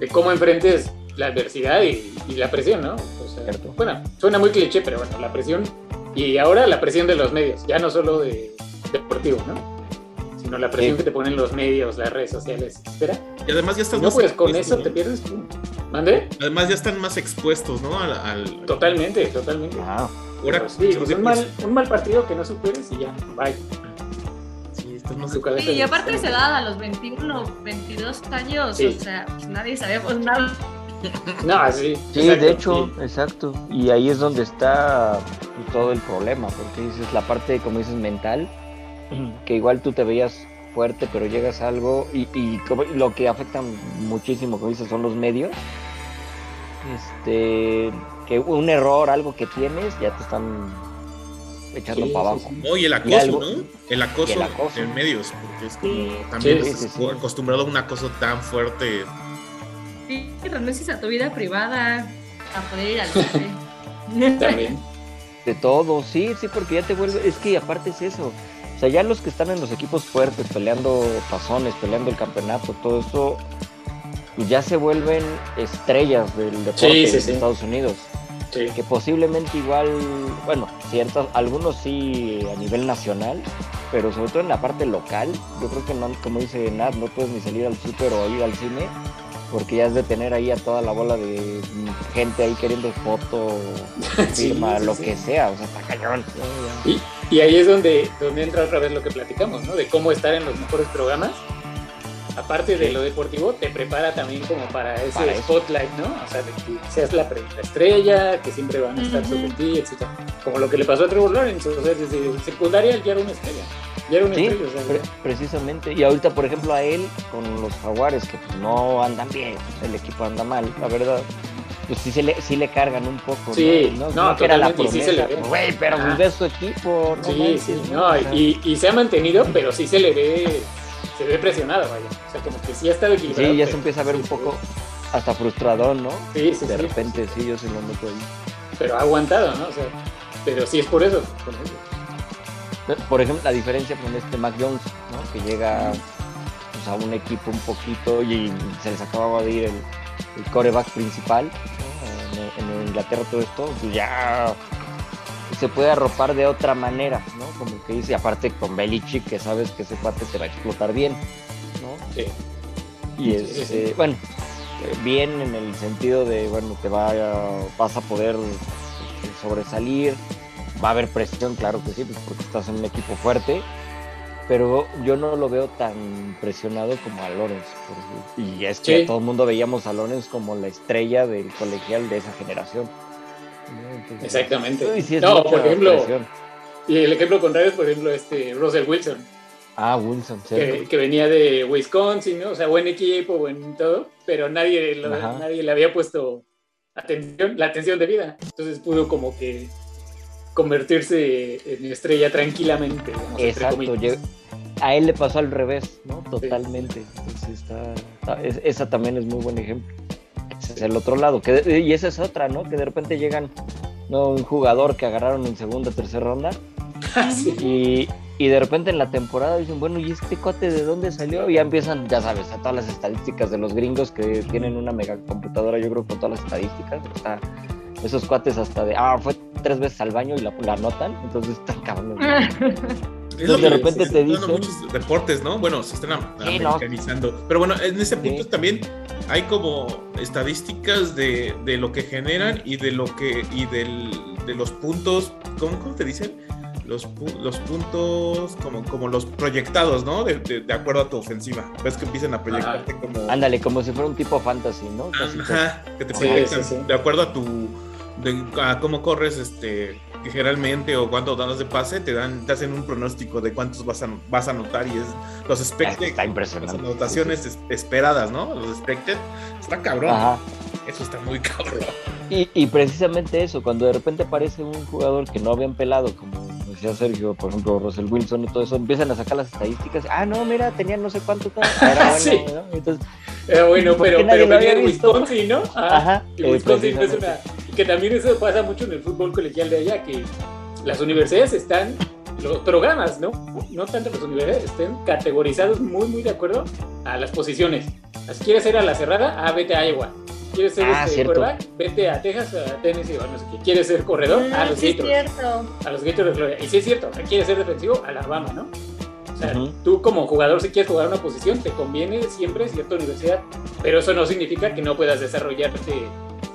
Speaker 3: de cómo enfrentes la adversidad y, y la presión, ¿no? O sea,
Speaker 1: Cierto.
Speaker 3: bueno, suena muy cliché, pero bueno, la presión y ahora la presión de los medios, ya no solo de deportivo, ¿no? Sino la presión
Speaker 1: Sí.
Speaker 3: que te ponen los medios, las redes sociales, etcétera.
Speaker 4: Y además ya estás
Speaker 3: No,
Speaker 4: más
Speaker 3: pues con eso
Speaker 4: ¿no?
Speaker 3: te pierdes tú. ¿Mande?
Speaker 4: Además ya están más expuestos, ¿no? Al, al-
Speaker 3: Totalmente, totalmente.
Speaker 1: Ajá.
Speaker 4: ahora
Speaker 3: sí, pues
Speaker 4: de
Speaker 3: un, mal, un mal partido que no superes y ya, bye.
Speaker 4: Sí,
Speaker 2: y aparte
Speaker 3: está.
Speaker 2: se da a los 21, 22 años,
Speaker 3: Sí.
Speaker 2: o sea, pues nadie sabemos nada.
Speaker 3: No, sí.
Speaker 1: Sí,
Speaker 3: exacto,
Speaker 1: de hecho,
Speaker 3: sí.
Speaker 1: exacto. Y ahí es donde está todo el problema, porque dices la parte, como dices, mental, que igual tú te veías fuerte, pero llegas a algo y, y como- lo que afecta muchísimo, como dices, son los medios. Este, que un error, algo que tienes, ya te están echando
Speaker 3: Sí,
Speaker 1: para abajo.
Speaker 3: sí.
Speaker 4: No, y el
Speaker 1: Y
Speaker 4: acoso,
Speaker 1: algo-
Speaker 4: ¿no? El acoso,
Speaker 1: y el acoso.
Speaker 4: en medios, porque es como también
Speaker 3: Sí,
Speaker 4: estás
Speaker 1: sí, sí.
Speaker 4: acostumbrado a un acoso tan fuerte.
Speaker 2: Sí, renuncies a tu vida privada a poder ir al cine.
Speaker 3: También.
Speaker 1: De todo, sí, sí, porque ya te vuelve, es que aparte es eso. O sea, ya los que están en los equipos fuertes, peleando tazones, peleando el campeonato, todo eso, pues ya se vuelven estrellas del deporte
Speaker 3: Sí, sí,
Speaker 1: de
Speaker 3: sí.
Speaker 1: Estados Unidos.
Speaker 3: Sí.
Speaker 1: Que posiblemente igual, bueno, ciertos, algunos sí a nivel nacional, pero sobre todo en la parte local, yo creo que no, como dice Nat, no puedes ni salir al súper o ir al cine, porque ya es de tener ahí a toda la bola de gente ahí queriendo foto, firma,
Speaker 3: sí,
Speaker 1: lo
Speaker 3: sí.
Speaker 1: que sea, o sea, está cañón.
Speaker 3: Y, y ahí es donde, donde entra otra vez lo que platicamos, ¿no? De cómo estar en los mejores programas. Aparte de lo deportivo, te prepara también como para ese
Speaker 1: Para
Speaker 3: spotlight, ¿no? O sea, de que seas la, la estrella, que siempre van a estar sobre ti, etc. Como lo que le pasó a Trevor Lawrence, o sea, desde secundaria él ya era una estrella. Ya era una
Speaker 1: Sí, pre- precisamente. Y ahorita, por ejemplo, a él con los jaguares, que pues no andan bien, el equipo anda mal, la verdad. Pues sí, se le, sí le cargan un poco,
Speaker 3: Sí,
Speaker 1: ¿no?
Speaker 3: no,
Speaker 1: que era la
Speaker 3: sí
Speaker 1: promesa. Güey, pero
Speaker 3: Ajá.
Speaker 1: pues ves tu equipo, no
Speaker 3: Sí,
Speaker 1: manches,
Speaker 3: sí,
Speaker 1: ¿no?
Speaker 3: y, y se ha mantenido, pero sí se le ve, se ve presionado, vaya. O sea, como que sí ha estado equilibrado.
Speaker 1: sí, ya se empieza a ver
Speaker 3: sí
Speaker 1: un poco hasta frustradón, ¿no?
Speaker 3: Sí, sí,
Speaker 1: De repente, sí, yo se lo noto ahí.
Speaker 3: Pero ha aguantado, ¿no? O sea, pero sí es por eso. por eso.
Speaker 1: Por ejemplo, la diferencia con este Mac Jones, ¿no? Que llega pues, a un equipo un poquito y se les acababa de ir el, el coreback principal ¿no? en, en Inglaterra todo esto, pues ya se puede arropar de otra manera, ¿no? Como que dice, aparte con Belichick, que sabes que ese cuate te va a explotar bien, ¿no?
Speaker 3: Sí.
Speaker 1: Y
Speaker 3: Sí, sí,
Speaker 1: este,
Speaker 3: sí.
Speaker 1: bueno, eh, bien en el sentido de, bueno, te va vas a poder este, sobresalir, va a haber presión, claro que sí, pues porque estás en un equipo fuerte, pero yo no lo veo tan presionado como a Lorenz. Y es que
Speaker 3: Sí.
Speaker 1: todo el mundo veíamos a Lorenz como la estrella del colegial de esa generación.
Speaker 3: Exactamente.
Speaker 1: sí
Speaker 3: no, por ejemplo,
Speaker 1: presión.
Speaker 3: y el ejemplo contrario es, por ejemplo, este Russell Wilson,
Speaker 1: Ah, Wilson,
Speaker 3: que, que venía de Wisconsin, ¿no? O sea, buen equipo, buen todo, pero nadie, lo- nadie le había puesto atención, la atención de vida. Entonces pudo como que convertirse en estrella tranquilamente. digamos,
Speaker 1: Exacto, a él le pasó al revés, ¿no? Totalmente. Entonces está, está- es- esa también es muy buen ejemplo. Ese es el otro lado. Que y esa es otra, ¿no? Que de repente llegan ¿no? un jugador que agarraron en segunda, tercera ronda
Speaker 3: Sí.
Speaker 1: y, y de repente en la temporada dicen, bueno, ¿y este cuate de dónde salió? Y ya empiezan, ya sabes, a todas las estadísticas de los gringos que tienen una mega computadora, yo creo, con todas las estadísticas. Está, esos cuates hasta de, ah, fue tres veces al baño y la, la anotan, entonces están cabrones.
Speaker 4: Es lo
Speaker 1: de
Speaker 4: que
Speaker 1: repente
Speaker 4: se
Speaker 1: te dicen-
Speaker 4: muchos deportes, ¿no? Bueno, se están
Speaker 1: Sí, no.
Speaker 4: americanizando. Pero bueno, en ese punto
Speaker 1: Sí.
Speaker 4: también hay como estadísticas de, de lo que generan y de lo que y del, de los puntos, ¿cómo, cómo te dicen? Los, pu- los puntos como, como los proyectados, ¿no? De, de- de acuerdo a tu ofensiva. Ves que empiezan a proyectarte como...
Speaker 1: Ándale, como si fuera un tipo fantasy, ¿no?
Speaker 4: Ajá, que te
Speaker 3: Sí,
Speaker 4: proyectan
Speaker 3: sí, sí.
Speaker 4: de acuerdo a tu de, a cómo corres este generalmente o cuánto danos de pase te dan te hacen un pronóstico de cuántos vas a vas a anotar y es los expected
Speaker 1: Está
Speaker 4: las
Speaker 1: impresionante.
Speaker 4: anotaciones es- esperadas no los expected está cabrón
Speaker 1: Ajá.
Speaker 4: eso está muy cabrón
Speaker 1: Y, y precisamente eso, cuando de repente aparece un jugador que no habían pelado, como decía Sergio, por ejemplo, Russell Wilson y todo eso, empiezan a sacar las estadísticas. Ah, no, mira, tenía no sé cuánto. Ah, Era bueno,
Speaker 3: Sí.
Speaker 1: ¿no? Entonces,
Speaker 3: Eh, bueno,
Speaker 1: ¿Por qué
Speaker 3: pero, pero venía
Speaker 1: había
Speaker 3: de
Speaker 1: visto?
Speaker 3: Wisconsin, ¿no? Ah,
Speaker 1: Ajá, eh,
Speaker 3: Wisconsin es una. Que también eso pasa mucho en el fútbol colegial de allá, que las universidades están. Los programas, ¿no? No tanto las universidades, estén categorizados muy, muy de acuerdo a las posiciones. Si quieres ser a la cerrada, ah, vete a Iowa. ¿Quieres ser
Speaker 1: Ah,
Speaker 3: este, quarterback? Vete a Texas, a Tennessee o no sé qué. ¿Quieres ser corredor? A los
Speaker 2: Mm, sí, es
Speaker 3: Gators.
Speaker 2: cierto.
Speaker 3: a los Gators de Florida. Y sí es cierto, quieres ser defensivo, Alabama, ¿no? O sea, tú como jugador, si quieres jugar una posición, te conviene siempre cierta universidad, pero eso no significa que no puedas desarrollarte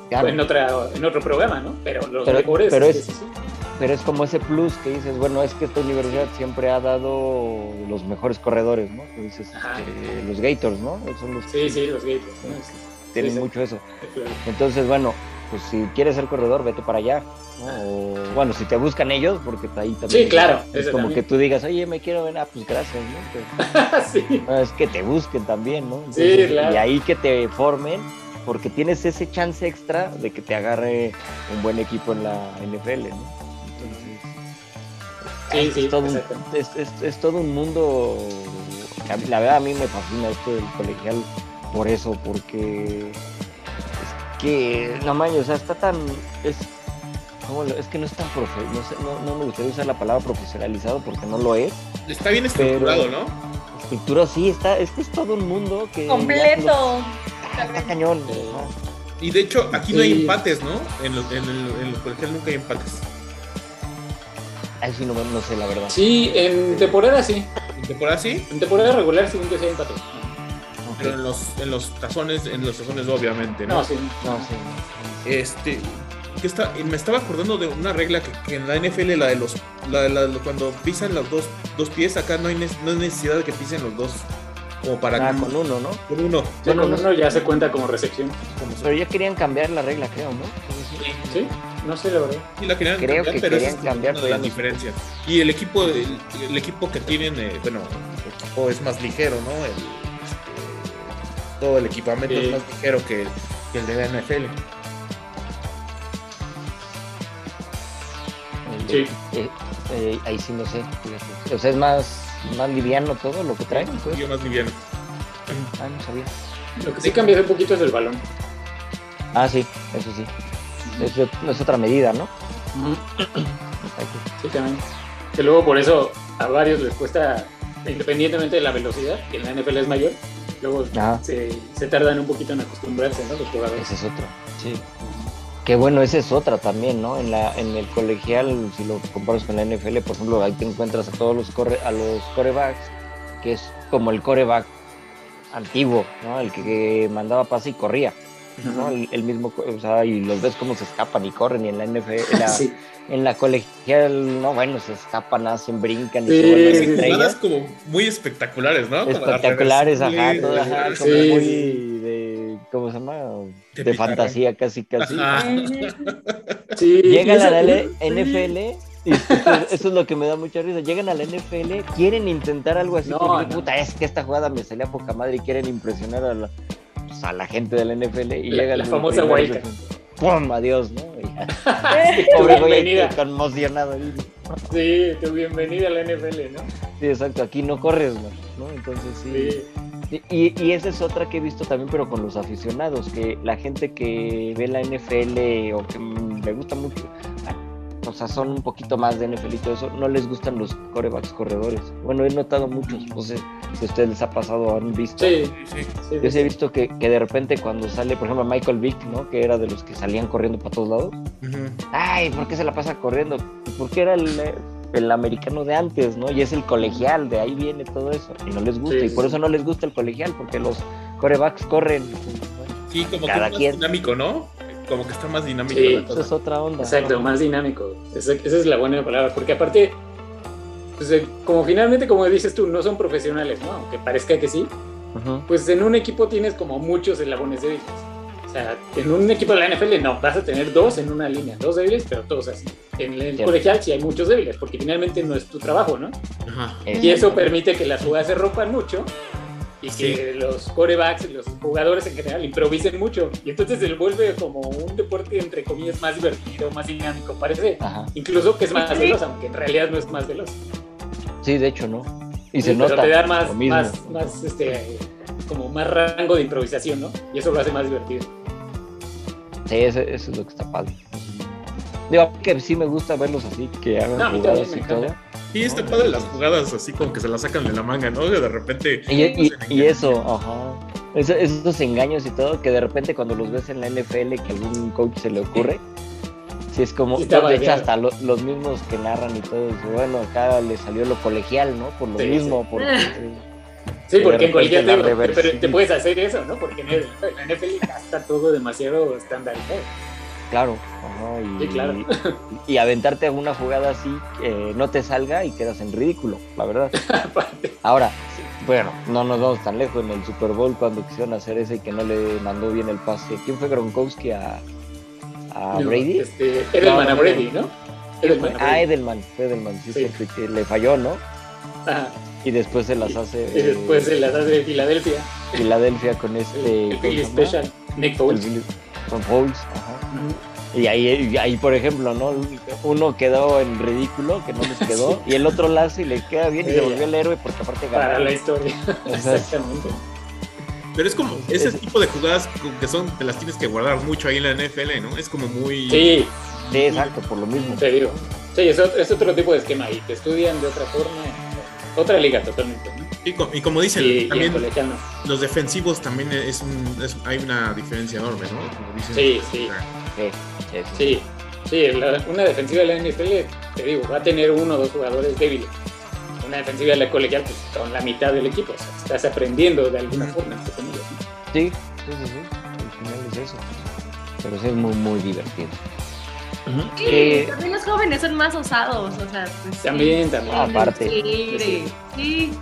Speaker 1: Claro,
Speaker 3: en, otra, en otro programa, ¿no? Pero los
Speaker 1: Pero-
Speaker 3: mejores.
Speaker 1: pero es-
Speaker 3: sí, sí.
Speaker 1: pero es como ese plus que dices, bueno, es que esta universidad siempre ha dado los mejores corredores, ¿no? Que dices, este, los Gators, ¿no? Son los
Speaker 3: Sí, sí, los Gators. ¿no?
Speaker 1: Tienen mucho eso. Entonces, bueno, pues si quieres ser corredor, vete para allá. ¿no? O, bueno, si te buscan ellos, porque ahí también.
Speaker 3: Sí, claro,
Speaker 1: Es como
Speaker 3: también.
Speaker 1: que tú digas, oye, me quiero ver, ah, pues gracias, ¿no? Pero,
Speaker 3: sí,
Speaker 1: no, es que te busquen también, ¿no?
Speaker 3: Sí, claro.
Speaker 1: Y ahí que te formen, porque tienes ese chance extra de que te agarre un buen equipo en la NFL, ¿no?
Speaker 3: Sí,
Speaker 1: es, todo un,
Speaker 3: exacto.
Speaker 1: es, es- es todo un mundo. La verdad, a mí me fascina esto del colegial por eso, porque es que, no manches, o sea, está tan. Es, ¿cómo lo- es que no es tan profe, no, sé, no, no me gustaría usar la palabra profesionalizado porque no lo es.
Speaker 4: está bien estructurado no
Speaker 1: Estructura sí, está, es que es todo un mundo que. ya
Speaker 2: Completo.
Speaker 1: Está cañón. ¿no?
Speaker 4: y de hecho aquí no hay empates no en los en el, en el colegial nunca hay empates
Speaker 1: Ahí sí no, no sé la verdad.
Speaker 3: Sí, en temporada sí.
Speaker 4: en temporada sí
Speaker 3: En temporada regular sí sí hay empate.
Speaker 1: Ok.
Speaker 4: pero en los en los tazones en los tazones obviamente no
Speaker 3: No, sí.
Speaker 1: No, sí.
Speaker 4: Este, que está, me estaba acordando de una regla que, que en la NFL, la de los, la de la- cuando pisan los dos, dos pies, acá no hay, no hay necesidad de que pisen los dos, como para
Speaker 1: Ah,
Speaker 4: que-
Speaker 1: con uno, ¿no?
Speaker 4: con uno.
Speaker 3: Sí, con uno ya se cuenta como recepción.
Speaker 4: como
Speaker 1: Pero ya querían cambiar la regla, creo, ¿no?
Speaker 3: Sí, no sé la verdad.
Speaker 4: Sí, la querían
Speaker 1: Creo
Speaker 4: cambiar,
Speaker 1: que
Speaker 4: pero
Speaker 1: querían
Speaker 4: es
Speaker 1: cambiar,
Speaker 4: una
Speaker 1: pero
Speaker 4: de
Speaker 1: ya
Speaker 4: las
Speaker 1: no sé.
Speaker 4: diferencias. Y el equipo, el, el equipo que tienen, eh, bueno, el equipo es más ligero, ¿no? El, este, todo el equipamiento
Speaker 3: Sí.
Speaker 4: es más ligero que, que el de la NFL.
Speaker 3: Sí.
Speaker 1: eh, eh, ahí sí no sé. fíjate. O sea, es más, más liviano todo lo que traen, pues.
Speaker 4: Yo más liviano.
Speaker 1: Ah, no sabía.
Speaker 3: Lo que sí cambia un poquito es el balón.
Speaker 1: Ah, sí, eso sí. Es, es otra medida, ¿no?
Speaker 3: Sí, también. Que luego por eso a varios les cuesta, independientemente de la velocidad, que en la NFL es mayor, luego
Speaker 1: Ajá.
Speaker 3: se, se tardan un poquito en acostumbrarse, ¿no? Los jugadores.
Speaker 1: Esa es otra. Sí. Que bueno, esa es otra también, ¿no? En la en el colegial, si lo comparas con la NFL, por ejemplo, ahí te encuentras a todos los corre, a los corebacks, que es como el coreback antiguo, ¿no? El que, que mandaba pase y corría, ¿no? El, el mismo, o sea, y los ves cómo se escapan y corren y en la NFL, en la,
Speaker 3: Sí.
Speaker 1: en la colegial, no, bueno, se escapan, hacen, brincan y
Speaker 3: Sí,
Speaker 1: se vuelven
Speaker 3: sí,
Speaker 4: como muy espectaculares, ¿no?
Speaker 1: Espectaculares, ajá,
Speaker 4: sí,
Speaker 1: ajá,
Speaker 4: sí.
Speaker 1: como muy
Speaker 3: sí.
Speaker 1: De, ¿cómo se llama?
Speaker 4: De
Speaker 1: fantasía casi, casi.
Speaker 3: Sí,
Speaker 1: Llegan a la NFL y eso, es lo que me da mucha risa. Llegan a la NFL, quieren intentar algo así.
Speaker 3: No,
Speaker 1: porque,
Speaker 3: no.
Speaker 1: puta, es que esta jugada me salía poca madre y quieren impresionar a la, pues, a la gente de la NFL. Y
Speaker 3: La-
Speaker 1: llega
Speaker 3: la famosa
Speaker 1: defensa. ¡Pum! Adiós, ¿no? Y Pobre güey, ahí
Speaker 3: bienvenida.
Speaker 1: conmocionado.
Speaker 3: Sí, tu bienvenida a la NFL, ¿no?
Speaker 1: Sí, exacto, aquí no corres, güey, ¿no? Entonces sí.
Speaker 3: Sí.
Speaker 1: Y, y esa es otra que he visto también, pero con los aficionados, que la gente que ve la NFL o que mm, le gusta mucho, o sea, son un poquito más de NFL y todo eso, no les gustan los corebacks corredores. Bueno, he notado muchos, no sé si a ustedes les ha pasado han visto.
Speaker 3: Sí,
Speaker 4: Sí, sí.
Speaker 1: Yo sí he visto que, que de repente cuando sale, por ejemplo, Michael Vick, ¿no? Que era de los que salían corriendo para todos lados. Ay, ¿por qué se la pasa corriendo? Porque era el, el americano de antes, ¿no? Y es el colegial, de ahí viene todo eso. Y no les gusta,
Speaker 3: Sí,
Speaker 1: y por eso no les gusta el colegial, porque los corebacks corren.
Speaker 4: Sí, como
Speaker 1: Cada
Speaker 4: que es
Speaker 1: quien.
Speaker 4: más dinámico, ¿no? Como que está más dinámico
Speaker 3: Sí.
Speaker 4: la
Speaker 1: Eso es otra onda.
Speaker 3: Exacto, más dinámico. Esa, esa es la buena palabra, porque aparte, pues, eh, como finalmente, como dices tú, no son profesionales, ¿no? Aunque parezca que sí, pues en un equipo tienes como muchos eslabones débiles. O sea, en un equipo de la NFL no, vas a tener dos en una línea, dos débiles, pero todos así. En el colegial sí hay muchos débiles, porque finalmente no es tu trabajo, ¿no?
Speaker 4: Ajá.
Speaker 3: Y eso permite que las jugadas se rompan mucho y que los corebacks, los jugadores en general, improvisen mucho. Y entonces se vuelve como un deporte, entre comillas, más divertido, más dinámico. Parece
Speaker 1: Ajá.
Speaker 3: incluso que es más
Speaker 2: Sí.
Speaker 3: veloz, aunque en realidad no es más veloz.
Speaker 1: Sí, de hecho, ¿no? Y
Speaker 3: Sí,
Speaker 1: se
Speaker 3: pero
Speaker 1: nota.
Speaker 3: te da más, más, más, este, como más rango de improvisación, ¿no? Y eso lo hace más divertido.
Speaker 1: Sí, eso, eso es lo que está padre. Digo, que sí me gusta verlos así, que hagan
Speaker 3: No, a mí
Speaker 1: jugadas y todo.
Speaker 4: Sí, está padre las jugadas así como que se las sacan de la manga, ¿no? De repente.
Speaker 1: Y, y- y eso, ajá. Eso- esos engaños y todo, que de repente cuando los ves en la NFL, que algún coach se le ocurre, sí es como,
Speaker 3: Sí,
Speaker 1: de hecho hasta lo- los mismos que narran y todo, bueno, acá le salió lo colegial, ¿no? Por lo
Speaker 3: Sí,
Speaker 1: mismo, porque...
Speaker 3: Sí, porque en cualquier te, te-
Speaker 1: reversible.
Speaker 3: te puedes hacer eso, ¿no? Porque en el- en la NFL ya está todo demasiado estandarizado.
Speaker 1: Claro, ajá, y,
Speaker 3: Sí, claro.
Speaker 1: y aventarte a una jugada así que no te salga y quedas en ridículo, la verdad. Ahora, bueno, no nos vamos tan lejos en el Super Bowl cuando quisieron hacer ese y que no le mandó bien el pase. ¿Quién fue Gronkowski a, a
Speaker 3: No,
Speaker 1: Brady?
Speaker 3: Este, Edelman
Speaker 1: No,
Speaker 3: a
Speaker 1: no,
Speaker 3: Brady, ¿no? Edelman a
Speaker 1: Ah,
Speaker 3: Brady.
Speaker 1: Edelman, fue Edelman, sí,
Speaker 3: Sí.
Speaker 1: sí, que le falló, ¿no?
Speaker 3: Ajá.
Speaker 1: Y después se las hace
Speaker 3: Y después se las hace de Filadelfia.
Speaker 1: Filadelfia con
Speaker 3: El,
Speaker 1: este.
Speaker 3: el
Speaker 1: ¿cómo
Speaker 3: Philly? Special. Nick
Speaker 1: El
Speaker 3: Foles.
Speaker 1: Philly- Con Foles, ajá. Y ahí, y ahí, por ejemplo, ¿no? Uno quedó en ridículo, que no les quedó, y el otro lazo y le queda bien y se
Speaker 3: ya.
Speaker 1: volvió el héroe porque aparte
Speaker 3: Para
Speaker 1: ganó.
Speaker 3: la historia. Exactamente.
Speaker 4: Pero es como ese
Speaker 1: Es-
Speaker 4: tipo de jugadas que son, te las tienes que guardar mucho ahí en la NFL, ¿no? Es como muy.
Speaker 3: Sí,
Speaker 1: Sí, exacto, por lo mismo.
Speaker 3: te digo. Sí, es otro, es otro tipo de esquema y te estudian de otra forma. Otra liga totalmente, ¿no?
Speaker 4: Y, y como dicen,
Speaker 3: Y, y
Speaker 4: también
Speaker 3: colegial no.
Speaker 4: los defensivos también es un, es- hay una diferencia enorme, ¿no? Como dicen.
Speaker 3: Sí, sí.
Speaker 1: Sí, sí, sí.
Speaker 3: Sí, sí, la- una defensiva de la NFL, te digo, va a tener uno o dos jugadores débiles. Una defensiva de la colegial, pues con la mitad del equipo. O sea, estás aprendiendo de alguna forma, entre comillas. ¿no?
Speaker 1: Sí, sí, sí, sí. Al final es eso. Pero sí es muy, muy divertido.
Speaker 2: Sí,
Speaker 1: Eh,
Speaker 2: también los jóvenes son más osados, o sea, pues, sí.
Speaker 3: También.
Speaker 1: Ah, aparte.
Speaker 2: Sí, sí,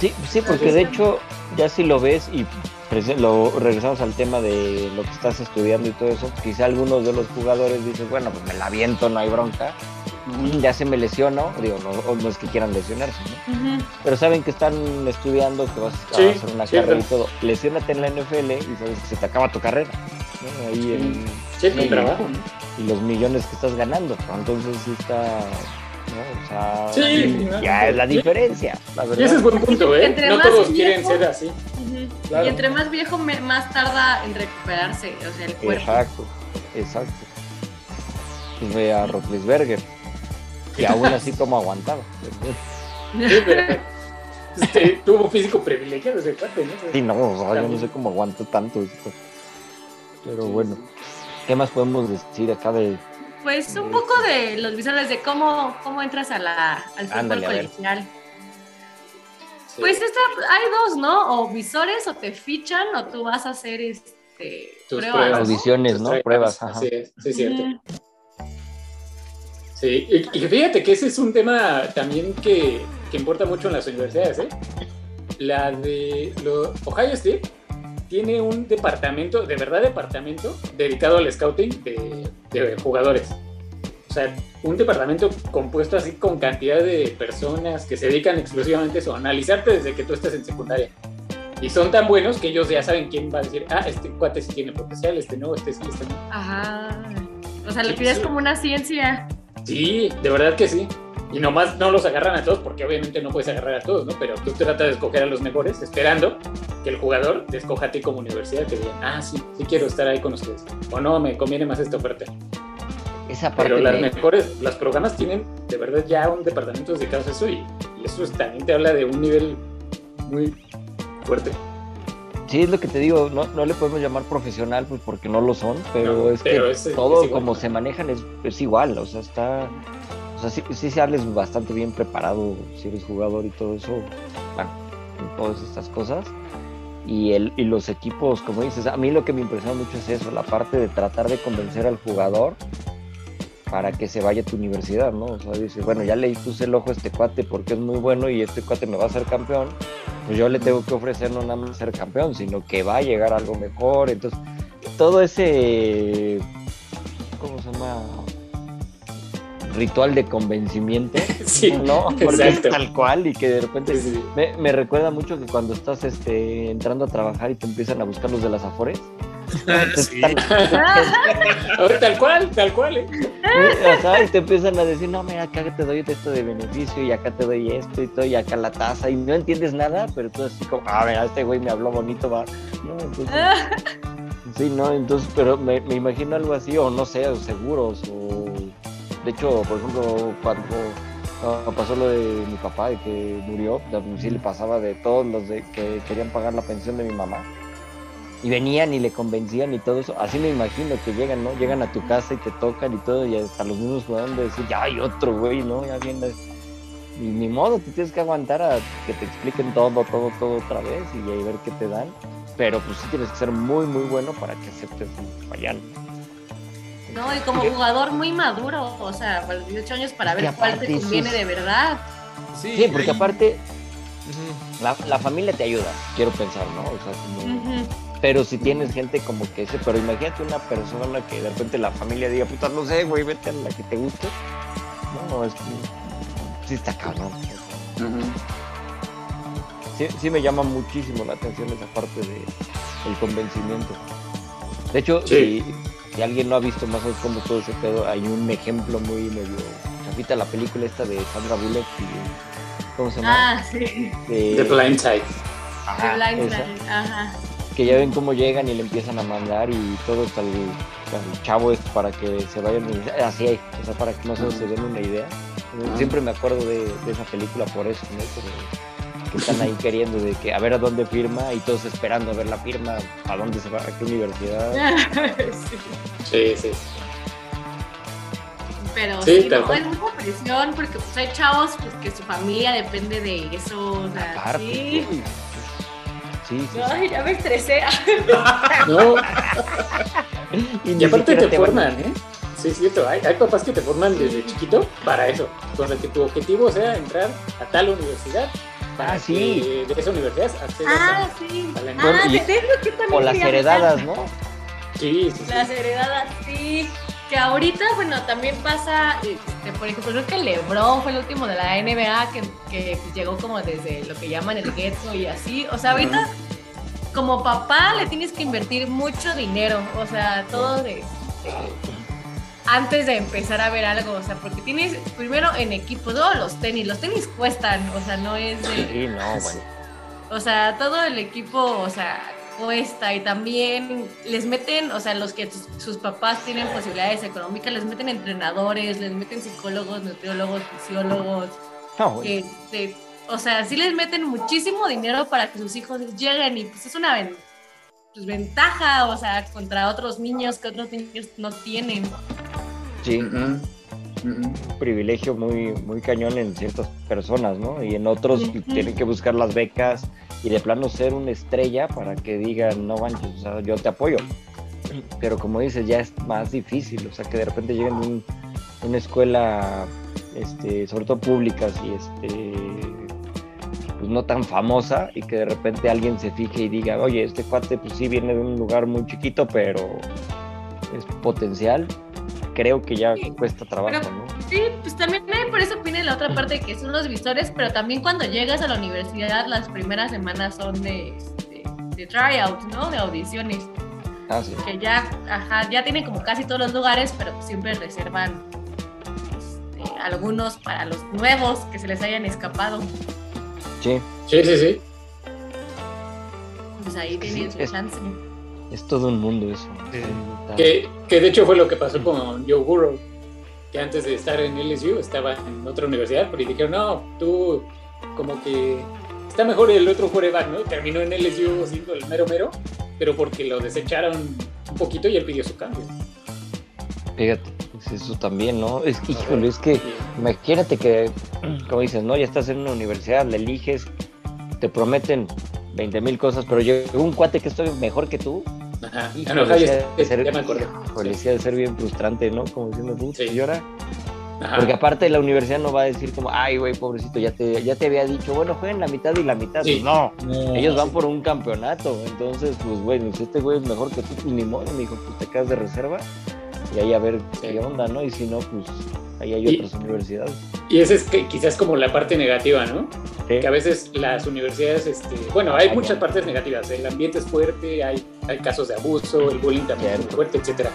Speaker 2: sí.
Speaker 1: Porque de hecho, ya si lo ves y lo regresamos al tema de lo que estás estudiando y todo eso, quizá algunos de los jugadores dicen, bueno, pues me la aviento, no hay bronca, ya se me lesionó, digo, no, o no es que quieran lesionarse, ¿no? Pero saben que están estudiando, que vas a
Speaker 3: Sí,
Speaker 1: hacer una
Speaker 3: sí,
Speaker 1: carrera y todo, lesiónate en la NFL y sabes que se te acaba tu carrera, ¿no? Ahí en-
Speaker 3: Sí, tu trabajo. ¿no?
Speaker 1: y los millones que estás ganando, ¿no? entonces sí está, ¿no? O sea,
Speaker 3: Sí,
Speaker 1: ya es la
Speaker 3: sí.
Speaker 1: diferencia, la
Speaker 3: Y ese es buen punto, ¿eh?
Speaker 2: Entre
Speaker 3: No todos quieren ser así. Claro.
Speaker 2: Y entre más viejo, me- más tarda en recuperarse, o sea, el cuerpo.
Speaker 1: Exacto, exacto. Pues ve a Roethlisberger. Y aún así como aguantaba.
Speaker 3: Sí, pero, este, tuvo físico privilegiado ese cuate, ¿no?
Speaker 1: Sí, no, o sea, yo no sé cómo aguantó tanto esto. Pero bueno, ¿qué más podemos decir acá de
Speaker 2: Pues un poco de los visuales de cómo, cómo entras a la, al fútbol
Speaker 1: Ándale,
Speaker 2: colegial.
Speaker 3: Sí.
Speaker 2: Pues esta, hay dos, ¿no? O visores o te fichan o tú vas a hacer este,
Speaker 3: Tus
Speaker 2: pruebas.
Speaker 3: pruebas.
Speaker 2: ¿no?
Speaker 1: audiciones,
Speaker 3: Tus
Speaker 1: no?
Speaker 3: pruebas,
Speaker 1: Pruebas, ajá.
Speaker 3: Así es, sí, es cierto. Sí, y, y fíjate que ese es un tema también que, que importa mucho en las universidades, ¿eh? La de lo, Ohio State tiene un departamento, de verdad departamento, dedicado al scouting de, de jugadores. O sea, un departamento compuesto así con cantidad de personas que se dedican exclusivamente a eso, a analizarte desde que tú estás en secundaria. Y son tan buenos que ellos ya saben quién va a decir, ah, este cuate sí tiene potencial, este no, este sí, este no.
Speaker 2: Ajá. O sea, lo
Speaker 3: Sí, sí.
Speaker 2: como una ciencia.
Speaker 3: Sí, de verdad que sí. Y nomás no los agarran a todos, porque obviamente no puedes agarrar a todos, ¿no? Pero tú tratas de escoger a los mejores, esperando que el jugador te escoja a ti como universidad, que digan, ah, sí, sí quiero estar ahí con ustedes. O no, me conviene más esta oferta.
Speaker 1: Esa parte
Speaker 3: Pero las
Speaker 1: me-
Speaker 3: mejores, los programas tienen de verdad ya un departamento dedicado a eso y, eso es- también te habla de un nivel muy fuerte.
Speaker 1: Sí, es lo que te digo, no, no le podemos llamar profesional pues porque no lo son, pero
Speaker 3: No,
Speaker 1: es
Speaker 3: pero
Speaker 1: que
Speaker 3: es-
Speaker 1: todo como se manejan es, es igual, o sea, está, o sea, sí, sí sales bastante bien preparado si eres jugador y todo eso, bueno, en todas estas cosas. Y, el, y los equipos, como dices, a mí lo que me impresiona mucho es eso, la parte de tratar de convencer al jugador para que se vaya a tu universidad, ¿no? O sea, dices, bueno, ya le puse el ojo a este cuate porque es muy bueno y este cuate me va a hacer campeón, pues yo le tengo que ofrecer no nada más ser campeón, sino que va a llegar algo mejor. Entonces, todo ese, ¿cómo se llama? Ritual de convencimiento,
Speaker 3: Sí,
Speaker 1: ¿no? Porque
Speaker 3: exacto.
Speaker 1: es tal cual y que de repente
Speaker 3: Sí, sí.
Speaker 1: me, me recuerda mucho que cuando estás este, entrando a trabajar y te empiezan a buscar los de las afores. te
Speaker 4: Sí.
Speaker 1: están-
Speaker 3: tal cual, tal cual, ¿eh?
Speaker 1: Eh, Ajá, y te empiezan a decir, no, mira, acá te doy esto de beneficio y acá te doy esto y todo y acá la tasa y no entiendes nada, pero tú así como, ah, mira, este güey me habló bonito, va. No, entonces, sí, no, entonces, pero me, me imagino algo así, o no sé, o seguros, o de hecho, por ejemplo, cuando pasó lo de mi papá, de que murió, sí le pasaba de todos los de que querían pagar la pensión de mi mamá. Y venían y le convencían y todo eso. Así me imagino que llegan, ¿no? Llegan a tu casa y te tocan y todo, y hasta los mismos jugadores de decir, ya hay otro güey, ¿no? Ya viene. Y ni modo, te tienes que aguantar a que te expliquen todo, todo, todo otra vez y ahí ver qué te dan. Pero pues sí tienes que ser muy, muy bueno para que aceptes fallar.
Speaker 2: No, y como jugador muy maduro, o sea, para los 18 años para ver cuál te conviene de verdad.
Speaker 1: Sí, porque
Speaker 4: ahí-
Speaker 1: aparte la, la familia te ayuda, quiero pensar, ¿no? O sea, como... Pero si tienes gente como que ese, pero imagínate una persona que de repente la familia diga, puta, no sé, güey, vete a la que te guste. No, es que sí está cabrón. Sí, sí me llama muchísimo la atención esa parte de el convencimiento. De hecho,
Speaker 3: Sí.
Speaker 1: si, si alguien no ha visto más o menos cómo todo ese pedo, hay un ejemplo muy medio chafita, la película esta de Sandra Bullock y ¿cómo se llama?
Speaker 2: Ah, sí.
Speaker 1: De-
Speaker 3: The Blind Side.
Speaker 1: Ajá,
Speaker 2: The Blind
Speaker 1: esa.
Speaker 2: Side, Ajá.
Speaker 1: que ya ven cómo llegan y le empiezan a mandar y todo hasta el, al chavo es para que se vayan así hay, o sea para que más o menos se den una idea siempre me acuerdo de, de esa película por eso ¿no? Que están ahí queriendo de que a ver a dónde firma y todos esperando a ver la firma a dónde se va a qué universidad
Speaker 2: Sí.
Speaker 3: Sí, sí.
Speaker 2: Pero
Speaker 3: Sí,
Speaker 2: sí, no, es mucha presión porque pues, hay chavos pues, que su familia depende de eso. O sea,
Speaker 1: aparte
Speaker 2: sí.
Speaker 1: uy, sí, sí.
Speaker 2: Ay, ya me estresé.
Speaker 3: No,
Speaker 1: y,
Speaker 3: y aparte te
Speaker 1: van-
Speaker 3: forman, ¿eh? Sí, es cierto. Hay, hay papás que te forman desde chiquito para eso. Con el que tu objetivo sea entrar a tal universidad. Para
Speaker 1: Ah, sí.
Speaker 3: que de esa universidad
Speaker 2: Ah,
Speaker 3: a...
Speaker 2: sí.
Speaker 3: a la-
Speaker 2: Ah,
Speaker 1: y-
Speaker 2: que también
Speaker 1: o las heredadas no
Speaker 3: Sí, sí, sí.
Speaker 2: Las heredadas, sí. Que ahorita, bueno, también pasa, este, por ejemplo, creo que LeBron fue el último de la NBA que, que llegó como desde lo que llaman el ghetto y así. O sea, ahorita, como papá, le tienes que invertir mucho dinero. O sea, todo de. de- antes de empezar a ver algo, o sea, porque tienes primero en equipo, todos los tenis, los tenis cuestan, o sea, no es de,
Speaker 1: sí no bueno
Speaker 2: o sea, todo el equipo, o sea, cuesta y también les meten, o sea, los que sus, sus papás tienen posibilidades económicas, les meten entrenadores, les meten psicólogos, nutriólogos, fisiólogos,
Speaker 1: no, bueno.
Speaker 2: este, o sea, sí les meten muchísimo dinero para que sus hijos lleguen y pues es una pues, ventaja, o sea, contra otros niños que otros niños no tienen.
Speaker 1: Sí
Speaker 3: Ujú, ujú.
Speaker 1: un privilegio muy, muy cañón en ciertas personas, ¿no? Y en otros tienen que buscar las becas y de plano ser una estrella para que digan, no manches, o sea, yo te apoyo. Pero como dices, ya es más difícil, o sea, que de repente lleguen a un- una escuela, este, sobre todo públicas y este, pues no tan famosa y que de repente alguien se fije y diga, oye, este cuate pues sí viene de un lugar muy chiquito, pero es potencial. Creo que ya
Speaker 2: Sí,
Speaker 1: cuesta trabajo,
Speaker 2: pero-
Speaker 1: ¿no?
Speaker 2: Sí, pues también hay por eso viene la otra parte que son los visores, pero también cuando llegas a la universidad las primeras semanas son de, este, de tryout, ¿no? De audiciones.
Speaker 1: Ah, sí.
Speaker 2: Que ya, ajá, ya tienen como casi todos los lugares, pero siempre reservan este, algunos para los nuevos que se les hayan escapado.
Speaker 1: Sí,
Speaker 3: Sí, sí, sí.
Speaker 2: Pues ahí tienen su
Speaker 1: es-
Speaker 2: chance.
Speaker 1: es todo un mundo eso.
Speaker 4: Sí.
Speaker 3: Que, que de hecho fue lo que pasó con Joe Burrow, que antes de estar en LSU estaba en otra universidad, pero dijeron, no, tú como que está mejor el otro quarterback, ¿no? Terminó en LSU siendo el mero mero, pero porque lo desecharon un poquito y él pidió su cambio.
Speaker 1: Fíjate, pues eso también, ¿no? Es que, híjole, es que imagínate que, como dices, ¿no? Ya estás en una universidad, la eliges, te prometen 20 mil cosas, pero llegó un cuate que estoy mejor que tú.
Speaker 3: Ajá. No, ya
Speaker 1: ser-
Speaker 3: me acordé.
Speaker 1: híjole, sí ha de ser bien frustrante, ¿no? Como diciendo, "Puta,
Speaker 3: Sí.
Speaker 1: ¿y ahora?".
Speaker 3: Ajá.
Speaker 1: Porque aparte la universidad no va a decir como, ay, güey, pobrecito, ya te, ya te había dicho, bueno, jueguen la mitad y la mitad.
Speaker 3: Sí.
Speaker 1: Pues no,
Speaker 3: No,
Speaker 1: ellos van por un campeonato. Entonces, pues, güey, si este güey es mejor que tú, pues ni modo, me dijo, pues te quedas de reserva y ahí a ver
Speaker 3: Sí.
Speaker 1: qué onda, ¿no? Y si no, pues ahí hay
Speaker 3: Y-
Speaker 1: otras universidades.
Speaker 3: Y esa es que quizás como la parte negativa, ¿no?
Speaker 1: Sí.
Speaker 3: que a veces las universidades, este, bueno, hay muchas partes negativas, el ambiente es fuerte, hay, hay casos de abuso, el bullying también es muy
Speaker 1: Cierto.
Speaker 3: fuerte, etcétera.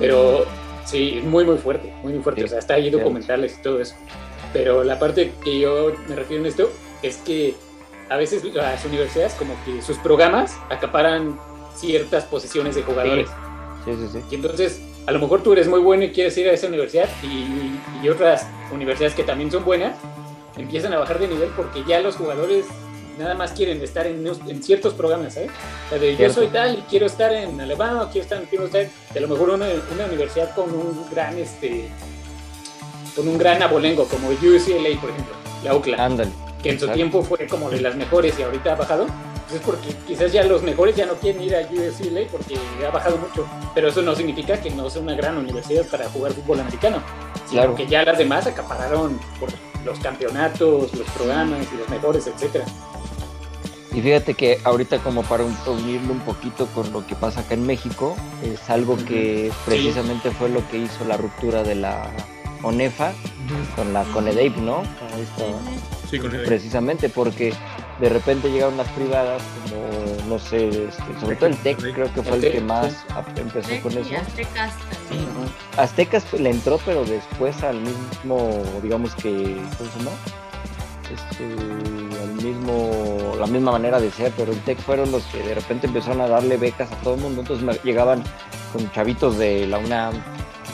Speaker 3: Pero sí, es muy, muy fuerte, muy, muy fuerte,
Speaker 1: Sí,
Speaker 3: o sea, hay
Speaker 1: cierto.
Speaker 3: documentales y todo eso. Pero la parte que yo me refiero en esto es que a veces las universidades como que sus programas acaparan ciertas posiciones de jugadores.
Speaker 1: Sí, sí, sí.
Speaker 3: Y entonces, a lo mejor tú eres muy bueno y quieres ir a esa universidad y, y otras universidades que también son buenas empiezan a bajar de nivel porque ya los jugadores nada más quieren estar en, ciertos programas, ¿eh? O sea, de yo soy tal y quiero estar en o quiero estar en quiero estar, a lo mejor una, una universidad con un gran, este, con un gran abolengo, como UCLA, por ejemplo, la UCLA
Speaker 1: Ándale.
Speaker 3: que en su
Speaker 1: Exacto.
Speaker 3: tiempo fue como de las mejores y ahorita ha bajado, pues es porque quizás ya los mejores ya no quieren ir a UCLA porque ha bajado mucho, pero eso no significa que no sea una gran universidad para jugar fútbol americano, sino
Speaker 1: Claro.
Speaker 3: que ya las demás acapararon por los campeonatos, los programas y los mejores, etcétera.
Speaker 1: Y fíjate que ahorita como para un- unirlo un poquito con lo que pasa acá en México, es algo que precisamente fue lo que hizo la ruptura de la ONEFA con la CONEDEIP, ¿no? Ahí está.
Speaker 4: Sí, con el
Speaker 1: Precisamente porque de repente llegaron las privadas, como no sé, este, sobre todo el TEC creo que fue el
Speaker 3: El
Speaker 1: que más empezó con eso.
Speaker 2: Aztecas también.
Speaker 1: Aztecas pues, le entró, pero después al mismo, digamos que, ¿cómo se llama? Este, al mismo, la misma manera de ser, pero el TEC fueron los que de repente empezaron a darle becas a todo el mundo, entonces me- llegaban con chavitos de la UNAM,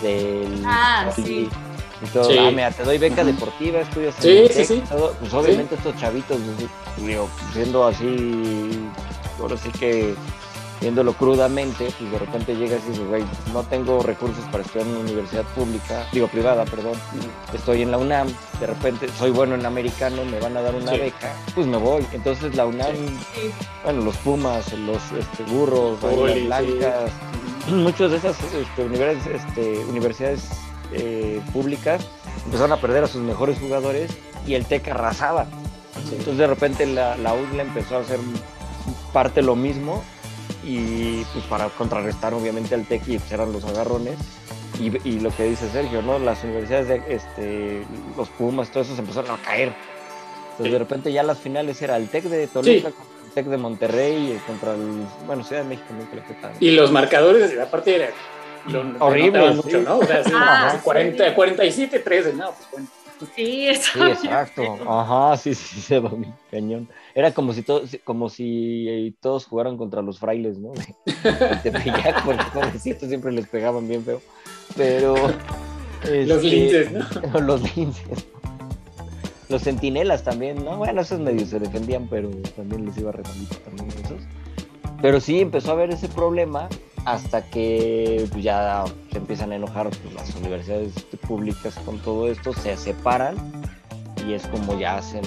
Speaker 1: del
Speaker 2: Ah,
Speaker 1: Poli,
Speaker 2: sí.
Speaker 1: y todo,
Speaker 3: Sí.
Speaker 1: ah, mira, te doy beca deportiva, estudias en
Speaker 3: Sí,
Speaker 1: el
Speaker 3: sí, sí.
Speaker 1: todo, pues obviamente estos chavitos, pues, digo, siendo así, ahora sí que viéndolo crudamente, pues de repente llegas y dices, güey, no tengo recursos para estudiar en una universidad pública, digo privada, perdón, estoy en la UNAM, de repente soy bueno en americano, me van a dar una
Speaker 3: Sí.
Speaker 1: beca, pues me voy. Entonces la UNAM,
Speaker 2: Sí.
Speaker 1: bueno, los Pumas, los este, burros,
Speaker 3: Poli,
Speaker 1: las
Speaker 3: sí.
Speaker 1: blancas, muchas de esas este, universidades, este, universidades eh, públicas empezaron a perder a sus mejores jugadores y el TEC arrasaba. Entonces de repente la, la UDLA empezó a hacer parte lo mismo y pues para contrarrestar obviamente al TEC y pues, eran los agarrones y, y lo que dice Sergio, ¿no? Las universidades de este, los Pumas, todo eso se empezaron a caer. Entonces
Speaker 3: Sí.
Speaker 1: de repente ya las finales era el TEC de Toluca contra el TEC de Monterrey y contra el, bueno, Ciudad de México nunca.
Speaker 3: Y los marcadores, aparte era lo,
Speaker 1: Horrible,
Speaker 3: lo notaban
Speaker 1: sí.
Speaker 3: mucho, ¿no? O sea, sí,
Speaker 2: Ah,
Speaker 3: así 40, 47, 13, no, pues bueno.
Speaker 2: Sí.
Speaker 1: Sí, exacto. Ajá, sí, sí, se va mi cañón. Era como si todos, como si eh, todos jugaran contra los frailes, ¿no? De, de Tepeyac, porque pobrecitos siempre les pegaban bien feo. Pero
Speaker 3: Los
Speaker 1: este,
Speaker 3: linces, ¿no?
Speaker 1: los linces. Los centinelas también, ¿no? Bueno, esos medios se defendían, pero también les iba redondito también a esos. Pero sí empezó a haber ese problema hasta que pues, ya se empiezan a enojar pues, las universidades públicas con todo esto, se separan y es como ya hacen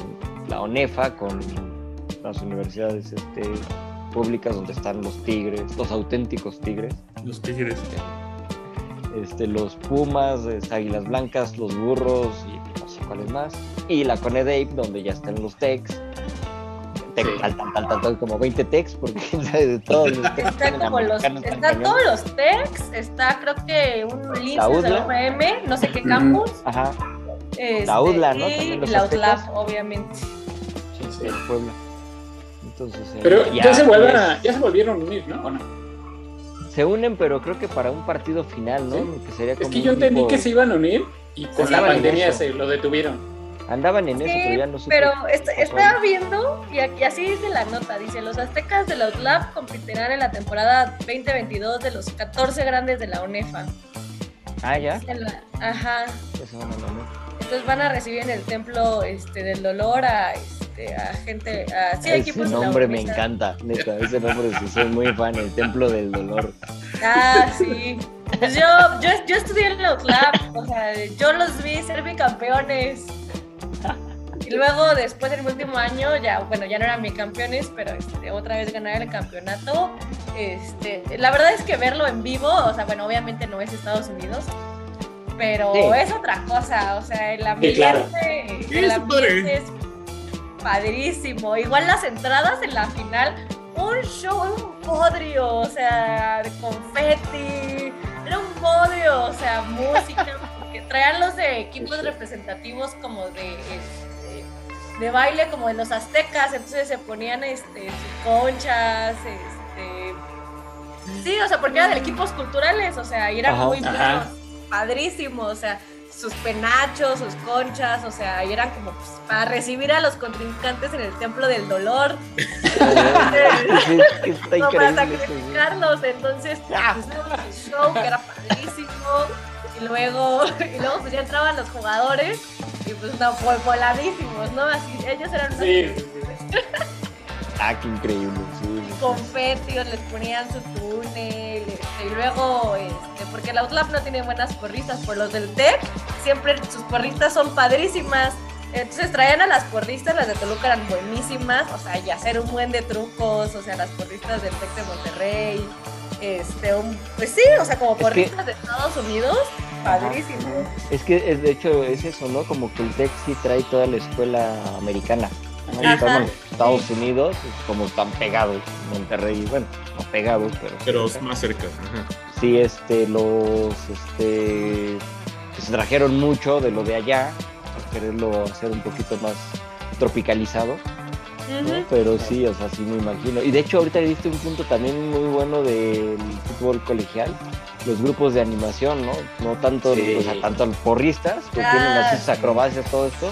Speaker 1: la ONEFA con las universidades este, públicas donde están los tigres, los auténticos tigres
Speaker 4: Los tigres.
Speaker 1: este, los Pumas, este, Águilas Blancas, los Burros y no sé cuáles más. Y la Conedape, donde ya están los Tex. Tec-
Speaker 3: Sí.
Speaker 1: tal, tal, tal, tal, tal, como 20 Tex, porque de todos los Tex.
Speaker 2: Está como los, están todos los techs, está creo que un lince de la UVM, no sé qué campus.
Speaker 1: Ajá,
Speaker 2: este,
Speaker 1: UDLA, ¿no?
Speaker 2: Y la. UTLAP, obviamente.
Speaker 1: sí, sí, en Puebla. entonces... eh,
Speaker 3: Pero ya, se vuelven
Speaker 1: pues,
Speaker 3: a- ya se volvieron a unir, ¿no? ¿O no?
Speaker 1: Se unen, pero creo que para un partido final, ¿no?
Speaker 3: Sí.
Speaker 1: Que sería
Speaker 3: Es que yo entendí
Speaker 1: tipo-
Speaker 3: que se iban a unir y con la pandemia se lo detuvieron.
Speaker 1: Andaban en eso, pero ya no supe
Speaker 2: pero
Speaker 1: qué
Speaker 2: est-
Speaker 1: pasó
Speaker 2: estaba viendo, y, aquí- así dice la nota, dice, los aztecas de la UTLAP competirán en la temporada 2022 de los 14 grandes de la UNEFA.
Speaker 1: Ah, ya.
Speaker 2: La- Ajá,
Speaker 1: Eso no, no, no.
Speaker 2: entonces van a recibir en el templo este, del dolor a, este, a gente, a sí,
Speaker 1: Ese nombre me encanta, neta. Ese nombre sí soy muy fan, el Templo del Dolor.
Speaker 2: Ah, sí. Pues yo, yo, yo estudié en la UTLAP, o sea, yo los vi ser bicampeones. Y luego, después del último año, ya, bueno, ya no eran bicampeones, pero este, otra vez ganar el campeonato. Este, la verdad es que verlo en vivo, o sea, bueno, obviamente no es Estados Unidos, pero
Speaker 1: Sí.
Speaker 2: es otra cosa, o sea, el
Speaker 3: Sí, claro.
Speaker 2: ambiente, el es padrísimo. Igual las entradas en la final, un show, un bodrio, o sea, de confeti, era un bodrio, o sea, música, porque traían los de equipos representativos como de, este, de baile, como de los aztecas, entonces se ponían este, sus conchas, este... Sí, o sea, porque eran de equipos culturales, o sea, y eran
Speaker 1: Ajá.
Speaker 2: muy buenos, padrísimos, o sea, sus penachos, sus conchas, o sea, y eran como pues, para recibir a los contrincantes en el templo del dolor.
Speaker 1: Está
Speaker 2: No, para sacrificarlos, entonces pues, show que era padrísimo y luego y luego pues ya entraban los jugadores y pues no fue voladísimos, ¿no? Así ellos eran unos
Speaker 3: Sí.
Speaker 1: Ah, qué increíble, sí.
Speaker 2: confetios, les ponían su túnel, este, y luego, este, porque la UTLAP no tiene buenas porristas, por los del TEC, siempre sus porristas son padrísimas. Entonces traían a las porristas, las de Toluca eran buenísimas, o sea, y hacer un buen de trucos, o sea, las porristas del TEC de Monterrey, este, un- pues sí, o sea, como
Speaker 1: que-
Speaker 2: porristas de Estados Unidos, padrísimo.
Speaker 1: Es que es, de hecho es eso, ¿no? Como que el sí trae toda la escuela americana. Estamos en Estados Unidos, como están pegados, Monterrey, bueno, no pegados, pero...
Speaker 4: Pero es más cerca. ajá.
Speaker 1: sí, este, los, este, que se trajeron mucho de lo de allá, para quererlo hacer un poquito más tropicalizado, Pero sí, o sea, sí me imagino. Y de hecho ahorita diste un punto también muy bueno del fútbol colegial, los grupos de animación, ¿no? No tanto,
Speaker 3: Sí.
Speaker 1: o sea, tanto los porristas, que
Speaker 2: Ah,
Speaker 1: tienen así sus
Speaker 2: sí.
Speaker 1: acrobacias, todo esto,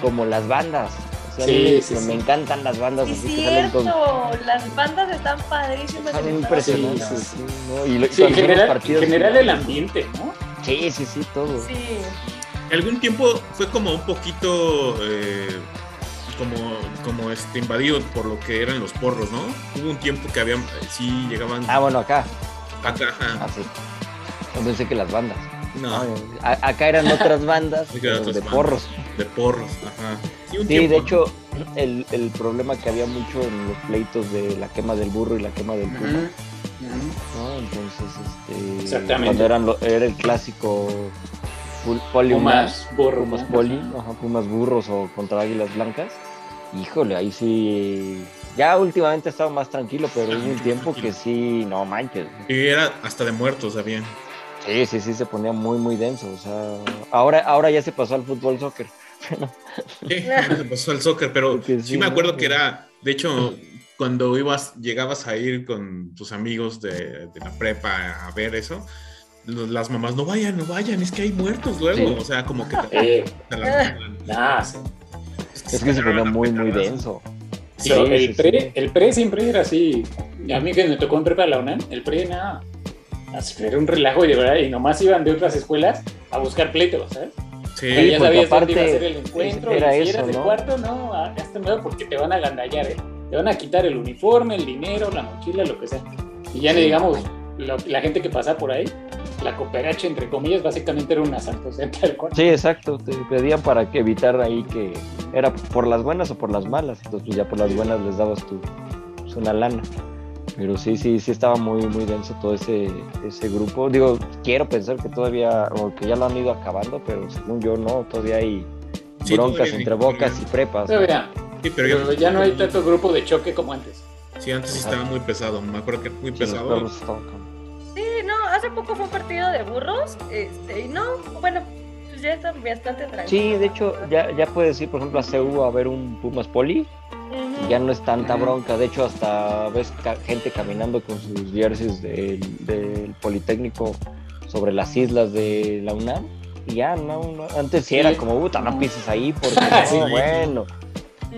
Speaker 1: como las bandas. O sea,
Speaker 3: Sí,
Speaker 1: mí
Speaker 3: sí,
Speaker 1: me encantan las bandas
Speaker 2: Sí,
Speaker 1: así que salen con...
Speaker 2: cierto, las bandas están padrísimas.
Speaker 1: Son
Speaker 2: en Estados
Speaker 1: impresionantes, ¿no? Y, lo- y
Speaker 3: en general, en
Speaker 1: partidos
Speaker 3: general el ambiente, ¿no?
Speaker 1: Sí, sí, sí, todo.
Speaker 2: Sí.
Speaker 4: Algún tiempo fue como un poquito eh, como, como este invadido por lo que eran los porros, ¿no? Hubo un tiempo que habían, eh, sí llegaban
Speaker 1: Ah, bueno, acá.
Speaker 4: acá, ajá.
Speaker 1: Ah, sí. Yo pensé que las bandas.
Speaker 4: no,
Speaker 1: acá eran otras bandas
Speaker 4: Acá
Speaker 1: pero
Speaker 4: otras
Speaker 1: de
Speaker 4: bandas.
Speaker 1: porros.
Speaker 4: de porros, ajá. Sí, un
Speaker 1: Sí,
Speaker 4: tiempo,
Speaker 1: de hecho, el, el problema que había mucho en los pleitos de la quema del burro y la quema del puma. ¿no? Entonces, este,
Speaker 3: Exactamente.
Speaker 1: cuando eran lo- era el clásico poli
Speaker 3: Pumas, burro.
Speaker 1: Pumas poli, ajá, Pumas burros o contra águilas blancas. Híjole, ahí sí. Ya últimamente ha estado más tranquilo, pero hubo un tiempo
Speaker 4: tranquilo.
Speaker 1: que sí, no manches.
Speaker 4: Y era hasta de muertos habían.
Speaker 1: Sí, sí, sí, se ponía muy, muy denso. O sea, ahora, ahora ya se pasó al fútbol soccer.
Speaker 4: Sí, se pasó al soccer, pero sí,
Speaker 1: sí,
Speaker 4: me acuerdo que era, de hecho, cuando ibas, llegabas a ir con tus amigos de, de la prepa a ver eso, las mamás, no vayan, no vayan, es que hay muertos luego.
Speaker 1: Sí.
Speaker 4: O sea, como que te,
Speaker 3: Eh,
Speaker 4: te
Speaker 3: nah.
Speaker 1: Es que se ponía muy, muy denso.
Speaker 3: Sí, el, pre, el pre siempre era así. A mí que me tocó en prepa la UNAM, el pre nada. Así, era un relajo y de verdad, y nomás iban de otras escuelas a buscar pleitos, ¿sabes?
Speaker 4: Sí,
Speaker 3: ya sabías dónde iba a
Speaker 1: aparte
Speaker 3: ser el encuentro.
Speaker 1: era
Speaker 3: y si
Speaker 1: eso,
Speaker 3: eras de
Speaker 1: ¿no?
Speaker 3: cuarto, no, ah, hazte nuevo porque te van a gandallar, ¿eh? Te van a quitar el uniforme, el dinero, la mochila, lo que sea. Y ya digamos, lo- la gente que pasa por ahí, la cooperacha, entre comillas, básicamente era un asalto, o sea, tal cual.
Speaker 1: Sí, exacto. Te pedían para que evitar ahí que era por las buenas o por las malas. Entonces, pues ya por las buenas les dabas tu pues, una lana. Pero sí, sí, sí estaba muy, muy denso todo ese, ese grupo. Digo, quiero pensar que todavía, o que ya lo han ido acabando, pero según yo no, todavía hay
Speaker 4: Sí,
Speaker 1: broncas
Speaker 4: todavía hay,
Speaker 1: entre bocas
Speaker 4: todavía.
Speaker 1: y prepas.
Speaker 3: Pero
Speaker 1: ¿no?
Speaker 3: ya,
Speaker 4: Sí, pero
Speaker 3: pero ya no hay tanto grupo de choque como antes.
Speaker 4: Sí, antes sí estaba muy pesado. Me acuerdo que era muy
Speaker 1: Sí,
Speaker 4: pesado.
Speaker 2: Sí, no, hace poco fue un partido de burros, este, y no, bueno, pues ya está bastante tranquilo.
Speaker 1: Sí, de hecho, ya, ya puedes ir, por ejemplo, a CU a ver un Pumas Poli.
Speaker 2: Ujú.
Speaker 1: ya no es tanta bronca. De hecho, hasta ves ca- gente caminando con sus jerseys del, del Politécnico sobre las islas de la UNAM. Y ya, no, no. Antes sí,
Speaker 3: Sí.
Speaker 1: era como, puta, no pises ahí, porque no,
Speaker 3: Sí.
Speaker 1: bueno.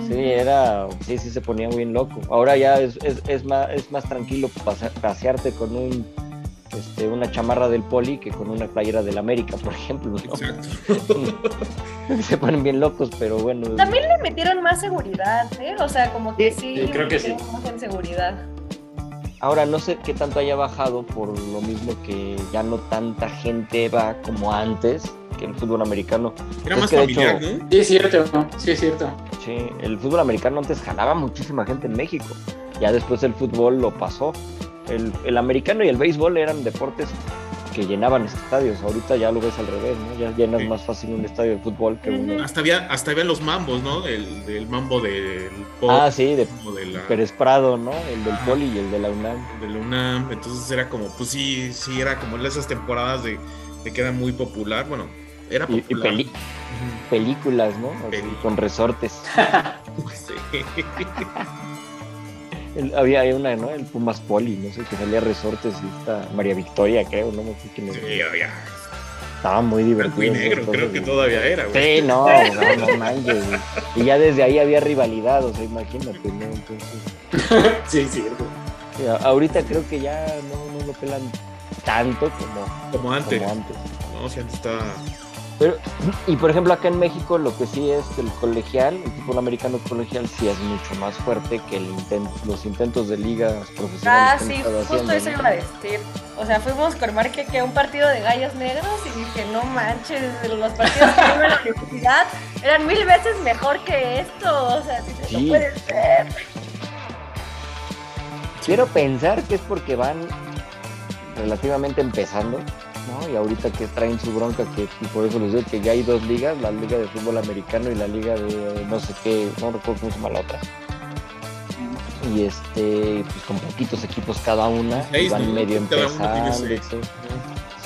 Speaker 1: Sí, era, sí, sí se ponía bien loco. Ahora ya es, es, es más, es más tranquilo pase- pasearte con un, este, una chamarra del poli que con una playera del América, por ejemplo. ¿no?
Speaker 4: Exacto.
Speaker 1: se ponen bien locos, pero bueno.
Speaker 2: También le metieron más seguridad, ¿eh? O sea, como que
Speaker 1: Sí,
Speaker 2: sí,
Speaker 3: creo que sí.
Speaker 2: más en seguridad.
Speaker 1: Ahora no sé qué tanto haya bajado por lo mismo que ya no tanta gente va como antes que el fútbol americano.
Speaker 4: Era
Speaker 1: Es
Speaker 4: más familiar,
Speaker 1: hecho,
Speaker 4: ¿no?
Speaker 3: Sí, es cierto, sí, es cierto.
Speaker 1: Sí, el fútbol americano antes jalaba muchísima gente en México. Ya después el fútbol lo pasó. El, el americano y el béisbol eran deportes que llenaban estadios. Ahorita ya lo ves al revés, ¿no? Ya llenas
Speaker 4: Sí.
Speaker 1: más fácil un estadio de fútbol que uno.
Speaker 4: Hasta había, hasta había los mambos, ¿no? El, del mambo del pop,
Speaker 1: Ah, sí, de
Speaker 4: de la,
Speaker 1: Pérez Prado, ¿no? El del
Speaker 4: Ajá.
Speaker 1: Poli y el de la UNAM.
Speaker 4: de la UNAM. Entonces era como, pues sí, sí, era como en esas temporadas de, de que era muy popular. Bueno, era
Speaker 1: Y, y
Speaker 4: popular.
Speaker 1: peli-
Speaker 4: Ujú.
Speaker 1: películas, ¿no? Así, con resortes.
Speaker 4: Sí.
Speaker 1: El- había una, ¿no? El Pumas Poli, no sé, que salía resortes y esta María Victoria, creo, no me acuerdo quién.
Speaker 4: Sí, ya.
Speaker 1: Estaba muy divertido.
Speaker 4: Y
Speaker 1: esas
Speaker 4: negro, creo que todavía era, güey.
Speaker 1: Sí, no, no, no manches, güey. Y ya desde ahí había rivalidad, o sea, imagínate, ¿no? Entonces,
Speaker 3: Sí, es cierto.
Speaker 1: sí, ahorita creo que ya no, no lo pelan tanto como,
Speaker 4: Como antes.
Speaker 1: como antes.
Speaker 4: No, si antes estaba.
Speaker 1: Pero, y por ejemplo, acá en México lo que sí es el colegial, el fútbol americano colegial, sí es mucho más fuerte que el los intentos de ligas profesionales.
Speaker 2: Ah, sí, justo
Speaker 1: haciendo,
Speaker 2: eso iba a decir. O sea, fuimos con Marque que a un partido de gallos negros y dije, no manches, los partidos que iba a la universidad eran mil veces mejor que esto. O sea, sí,
Speaker 1: Sí.
Speaker 2: no puede ser.
Speaker 1: Quiero pensar que es porque van relativamente empezando, ¿no? Y ahorita que traen su bronca, que y por eso les digo que ya hay dos ligas, la liga de fútbol americano y la liga de no sé qué, no recuerdo cómo se llama la otra. Y este, pues con poquitos equipos cada una, y van
Speaker 4: ¿no?
Speaker 1: medio empezando.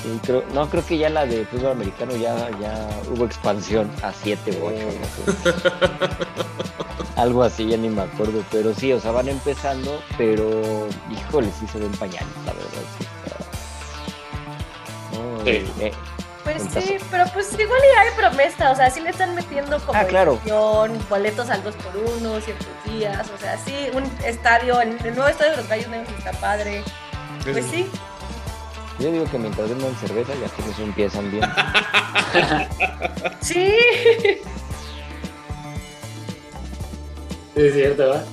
Speaker 1: Sí, creo, no, creo que ya la de fútbol americano ya, ya hubo expansión a siete u ocho, no sé. Algo así, ya ni me acuerdo, pero sí, o sea, van empezando, pero híjole, sí se ven pañales, la verdad. Sí,
Speaker 3: Sí.
Speaker 1: eh, eh,
Speaker 2: Pues sí, pero pues igual ya hay promesa, o sea, sí le están metiendo como
Speaker 1: Ah, claro.
Speaker 2: boletos al 2 por 1 ciertos días, o sea, sí, un estadio, el, el nuevo estadio de los Gallos Negros está padre. Pues sí,
Speaker 1: yo digo que mientras vendan cerveza ya que eso empiezan bien.
Speaker 2: sí.
Speaker 3: Es cierto, ¿va?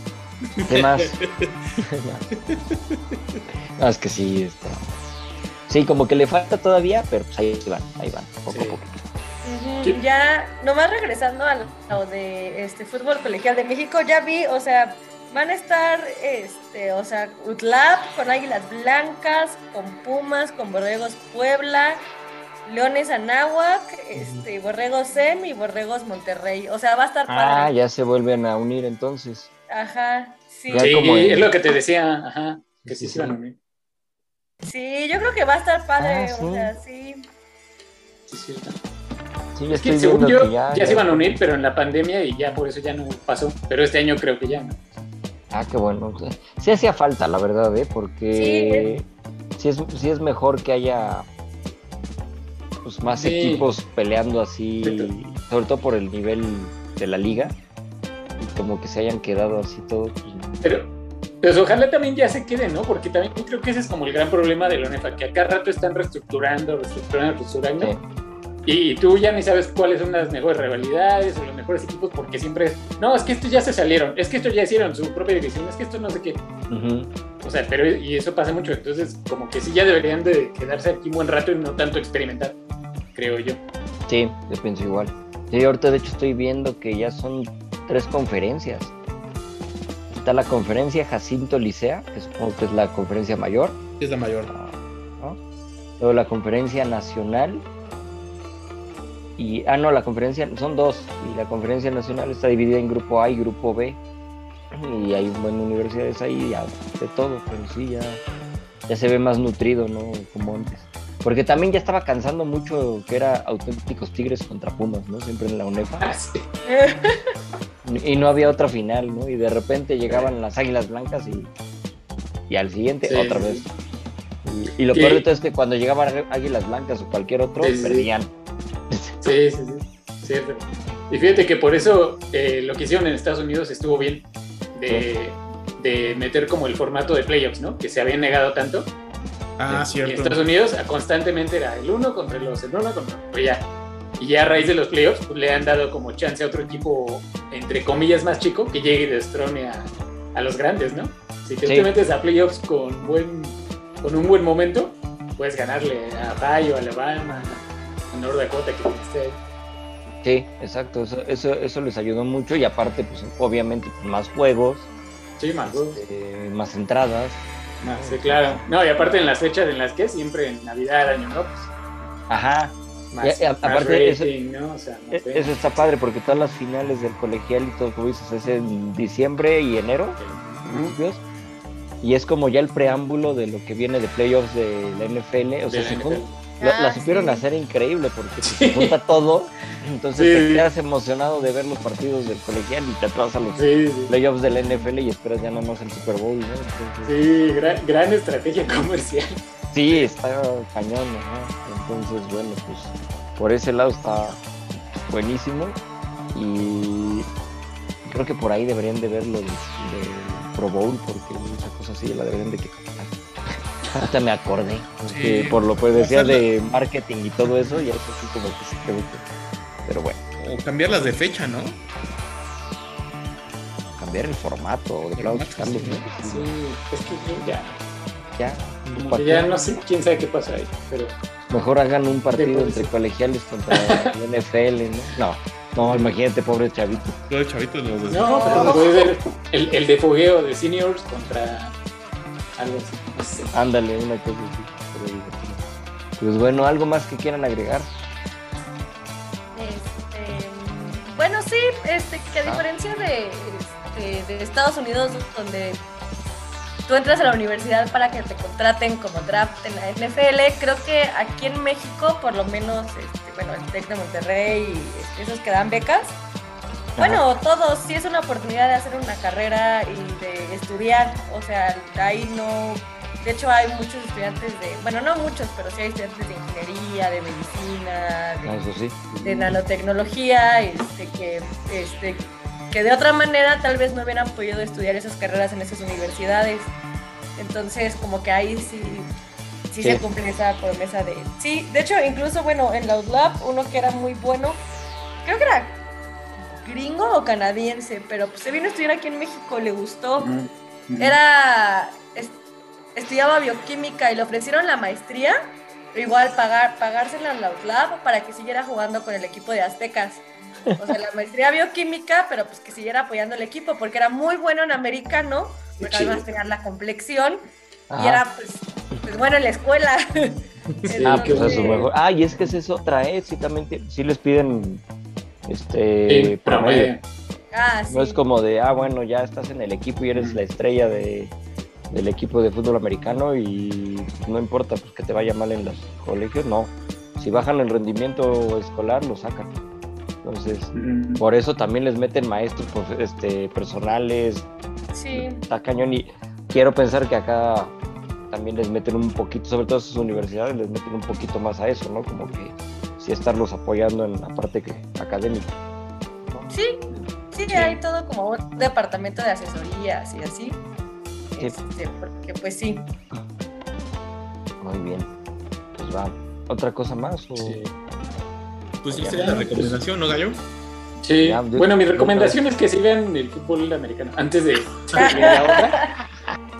Speaker 1: ¿Qué más? no, es que sí, está. Sí, como que le falta todavía, pero pues ahí van, ahí van, poco
Speaker 3: Sí.
Speaker 1: a poco.
Speaker 2: Ya, nomás regresando a lo de este fútbol colegial de México, ya vi, o sea, van a estar, este, o sea, UTLAP con Águilas Blancas, con Pumas, con Borregos Puebla, Leones Anáhuac, este, Borregos SEM y Borregos Monterrey. O sea, va a estar
Speaker 1: Ah,
Speaker 2: padre.
Speaker 1: ya se vuelven a unir entonces.
Speaker 2: Ajá, sí.
Speaker 1: Como
Speaker 3: es lo que te decía, ajá, que sí
Speaker 1: Sí,
Speaker 3: se van a unir.
Speaker 2: Sí, yo creo que va a estar padre,
Speaker 1: Ah, sí.
Speaker 2: o sea, sí.
Speaker 3: Sí, es cierto.
Speaker 1: Sí,
Speaker 3: Es que según yo,
Speaker 1: que
Speaker 3: ya,
Speaker 1: ya,
Speaker 3: se iban a unir, pero en la pandemia y ya por eso ya no pasó. Pero este año creo que ya, ¿no?
Speaker 1: Ah, qué bueno. Sí hacía falta, la verdad, ¿eh? Porque sí, es, sí es mejor que haya pues, más
Speaker 3: Sí.
Speaker 1: equipos peleando así,
Speaker 3: Sí.
Speaker 1: sobre todo por el nivel de la liga. Y como que se hayan quedado así todos. pues.
Speaker 3: Pero pues ojalá también ya se quede, ¿no? Porque también creo que ese es como el gran problema de la ONEFA, que a cada rato están reestructurando, reestructurando, reestructurando.
Speaker 1: Sí.
Speaker 3: Y tú ya ni sabes cuáles son las mejores rivalidades o los mejores equipos porque siempre es, no, es que estos ya se salieron, es que estos ya hicieron su propia división, es que esto no sé qué. O sea, pero y eso pasa mucho, entonces como que sí ya deberían de quedarse aquí un buen rato y no tanto experimentar, creo yo.
Speaker 1: Sí, yo pienso igual. Sí, ahorita de hecho estoy viendo que ya son tres conferencias. Está la conferencia Jacinto Licea, que supongo que es la conferencia mayor.
Speaker 4: Es la mayor.
Speaker 1: ¿no? Luego la conferencia nacional. Y, ah, no, la conferencia, son dos. Y la conferencia nacional está dividida en grupo A y grupo B. Y hay buenas universidades ahí, ya, de todo, pero sí, ya, ya se ve más nutrido, ¿no? Como antes. Porque también ya estaba cansando mucho que era auténticos tigres contra pumas, ¿no? Siempre en la UNEFA.
Speaker 3: Ah, sí.
Speaker 1: Y no había otra final, ¿no? Y de repente llegaban las Águilas Blancas y, y al siguiente
Speaker 3: Sí,
Speaker 1: otra
Speaker 3: sí.
Speaker 1: vez. Y, y lo
Speaker 3: ¿Qué?
Speaker 1: peor de todo es que cuando llegaban Águilas Blancas o cualquier otro,
Speaker 3: Sí,
Speaker 1: perdían.
Speaker 3: Sí, sí, sí, cierto. Y fíjate que por eso eh, lo que hicieron en Estados Unidos estuvo bien de, de meter como el formato de playoffs, ¿no? Que se habían negado tanto.
Speaker 4: Ah,
Speaker 3: Y en
Speaker 4: cierto.
Speaker 3: Estados Unidos ah, constantemente era el uno contra los, el uno contra pues ya. Y ya a raíz de los playoffs pues, le han dado como chance a otro equipo, entre comillas, más chico, que llegue y destrone a, a los grandes, ¿no? Si te,
Speaker 1: Sí.
Speaker 3: te metes a playoffs con, buen, con un buen momento, puedes ganarle a Ohio, a Alabama, a North Dakota, que esté ahí.
Speaker 1: Sí, exacto. Eso, eso, eso les ayudó mucho y aparte, pues obviamente, pues, más juegos,
Speaker 3: Sí, más juegos.
Speaker 1: eh, más entradas.
Speaker 3: Sí, claro. No, y aparte en las fechas en las que siempre en Navidad, Año Nuevo, pues,
Speaker 1: Ajá.
Speaker 3: Más,
Speaker 1: Y- y a-
Speaker 3: más
Speaker 1: aparte eso-
Speaker 3: rating, ¿no? O sea, no
Speaker 1: E-
Speaker 3: sé.
Speaker 1: Eso está padre porque todas las finales del colegial y todo, como dices, es en diciembre y enero, y es como ya el preámbulo de lo que viene de playoffs de la NFL. O sea,
Speaker 3: la
Speaker 1: se lo-
Speaker 2: Ah,
Speaker 1: la supieron
Speaker 2: sí.
Speaker 1: hacer increíble porque pues,
Speaker 3: Sí.
Speaker 1: se junta todo, entonces
Speaker 3: Sí,
Speaker 1: te quedas emocionado de ver los partidos del colegial y te atrasas a los
Speaker 3: Sí, sí.
Speaker 1: playoffs de la NFL y esperas ya nada más el Super Bowl, ¿no? Entonces,
Speaker 3: Sí, gran, gran estrategia comercial.
Speaker 1: Sí, está cañón, ¿no? Entonces, bueno, pues por ese lado está buenísimo y creo que por ahí deberían de verlo del, del Pro Bowl porque esa cosa sí la deberían de quitar. Hasta me acordé, porque
Speaker 4: Sí.
Speaker 1: por lo que decía de marketing y todo eso, ya eso sí como que sí creo que... Pero bueno,
Speaker 4: O cambiarlas de fecha, ¿no?
Speaker 1: cambiar el formato, de cambios,
Speaker 4: sí.
Speaker 1: ¿no?
Speaker 3: Sí, es que ya,
Speaker 1: ya,
Speaker 3: como
Speaker 1: ¿para
Speaker 3: que ya no sé quién sabe qué pasa ahí, pero
Speaker 1: Mejor hagan un partido entre colegiales contra la NFL, ¿no? No, no, imagínate, pobre chavito.
Speaker 4: El chavito de los de-
Speaker 3: no, pero puede ser el, el de fogueo de seniors contra algo así, no sé.
Speaker 1: Ándale, una cosa así. Pues bueno, ¿algo más que quieran agregar?
Speaker 2: Este, bueno, sí, este, que a
Speaker 1: Ah.
Speaker 2: diferencia de, este, de Estados Unidos, donde tú entras a la universidad para que te contraten como draft en la NFL, creo que aquí en México, por lo menos, este, bueno, el Tec de Monterrey y esos que dan becas, bueno, todos, sí es una oportunidad de hacer una carrera y de estudiar, o sea, ahí no... De hecho, hay muchos estudiantes de, bueno, no muchos, pero sí hay estudiantes de ingeniería, de medicina, de
Speaker 1: Ah, sí.
Speaker 2: de nanotecnología, este, que, este, que de otra manera tal vez no hubieran podido estudiar esas carreras en esas universidades. Entonces, como que ahí sí, sí,
Speaker 1: Sí.
Speaker 2: se cumple esa promesa de... Sí, de hecho, incluso, bueno, en la UDLAB, uno que era muy bueno, creo que era gringo o canadiense, pero pues se vino a estudiar aquí en México, le gustó. Era. es- estudiaba bioquímica y le ofrecieron la maestría, igual pagar, pagársela en la UTLAB para que siguiera jugando con el equipo de Aztecas. O sea, la maestría bioquímica, pero pues que siguiera apoyando el equipo, porque era muy bueno en americano, porque
Speaker 3: Sí.
Speaker 2: además tenía la complexión y era pues, pues bueno en la escuela.
Speaker 3: Sí,
Speaker 1: Ah, pues eso
Speaker 3: bueno.
Speaker 1: mejor. Ah, y es que es eso otra, ¿eh? Sí, también te- sí les piden este
Speaker 3: Sí,
Speaker 1: promedio.
Speaker 2: Ah, sí.
Speaker 1: No es como de, ah, bueno, ya estás en el equipo y eres la estrella de, del equipo de fútbol americano y no importa pues, que te vaya mal en los colegios, no. Si bajan el rendimiento escolar, lo sacan. Entonces, por eso también les meten maestros profe- este, personales,
Speaker 2: Sí.
Speaker 1: está cañón y quiero pensar que acá también les meten un poquito, sobre todo sus universidades, les meten un poquito más a eso, ¿no? Como que sí estarlos apoyando en la parte que, académica.
Speaker 2: Sí, sí, hay todo como un departamento de asesorías y así.
Speaker 1: Sí.
Speaker 2: Este, porque pues sí.
Speaker 1: Muy bien. Pues va. ¿Otra cosa más? O...
Speaker 3: Sí.
Speaker 4: Pues sí,
Speaker 1: Ya,
Speaker 4: sería la recomendación, ¿no, Gallo?
Speaker 3: Sí,
Speaker 1: Ya, yo-
Speaker 3: bueno, mi
Speaker 1: yo-
Speaker 3: recomendación es que sí vean el fútbol americano antes de de la otra.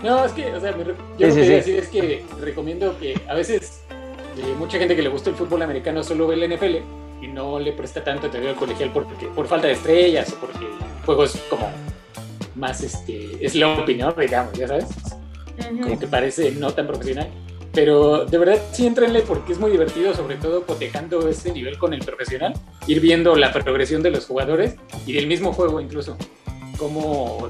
Speaker 3: No, es que, o sea, mi yo
Speaker 1: Sí,
Speaker 3: lo
Speaker 1: sí,
Speaker 3: que
Speaker 1: sí.
Speaker 3: a decir es que recomiendo que a veces eh, mucha gente que le gusta el fútbol americano solo ve el NFL y no le presta tanto atención al colegial porque, por falta de estrellas o porque el juego es como más este, sloppy, ¿no? Digamos, ya sabes, como que parece no tan profesional. Pero de verdad sí entrenle porque es muy divertido, sobre todo cotejando ese nivel con el profesional, ir viendo la progresión de los jugadores y del mismo juego incluso, cómo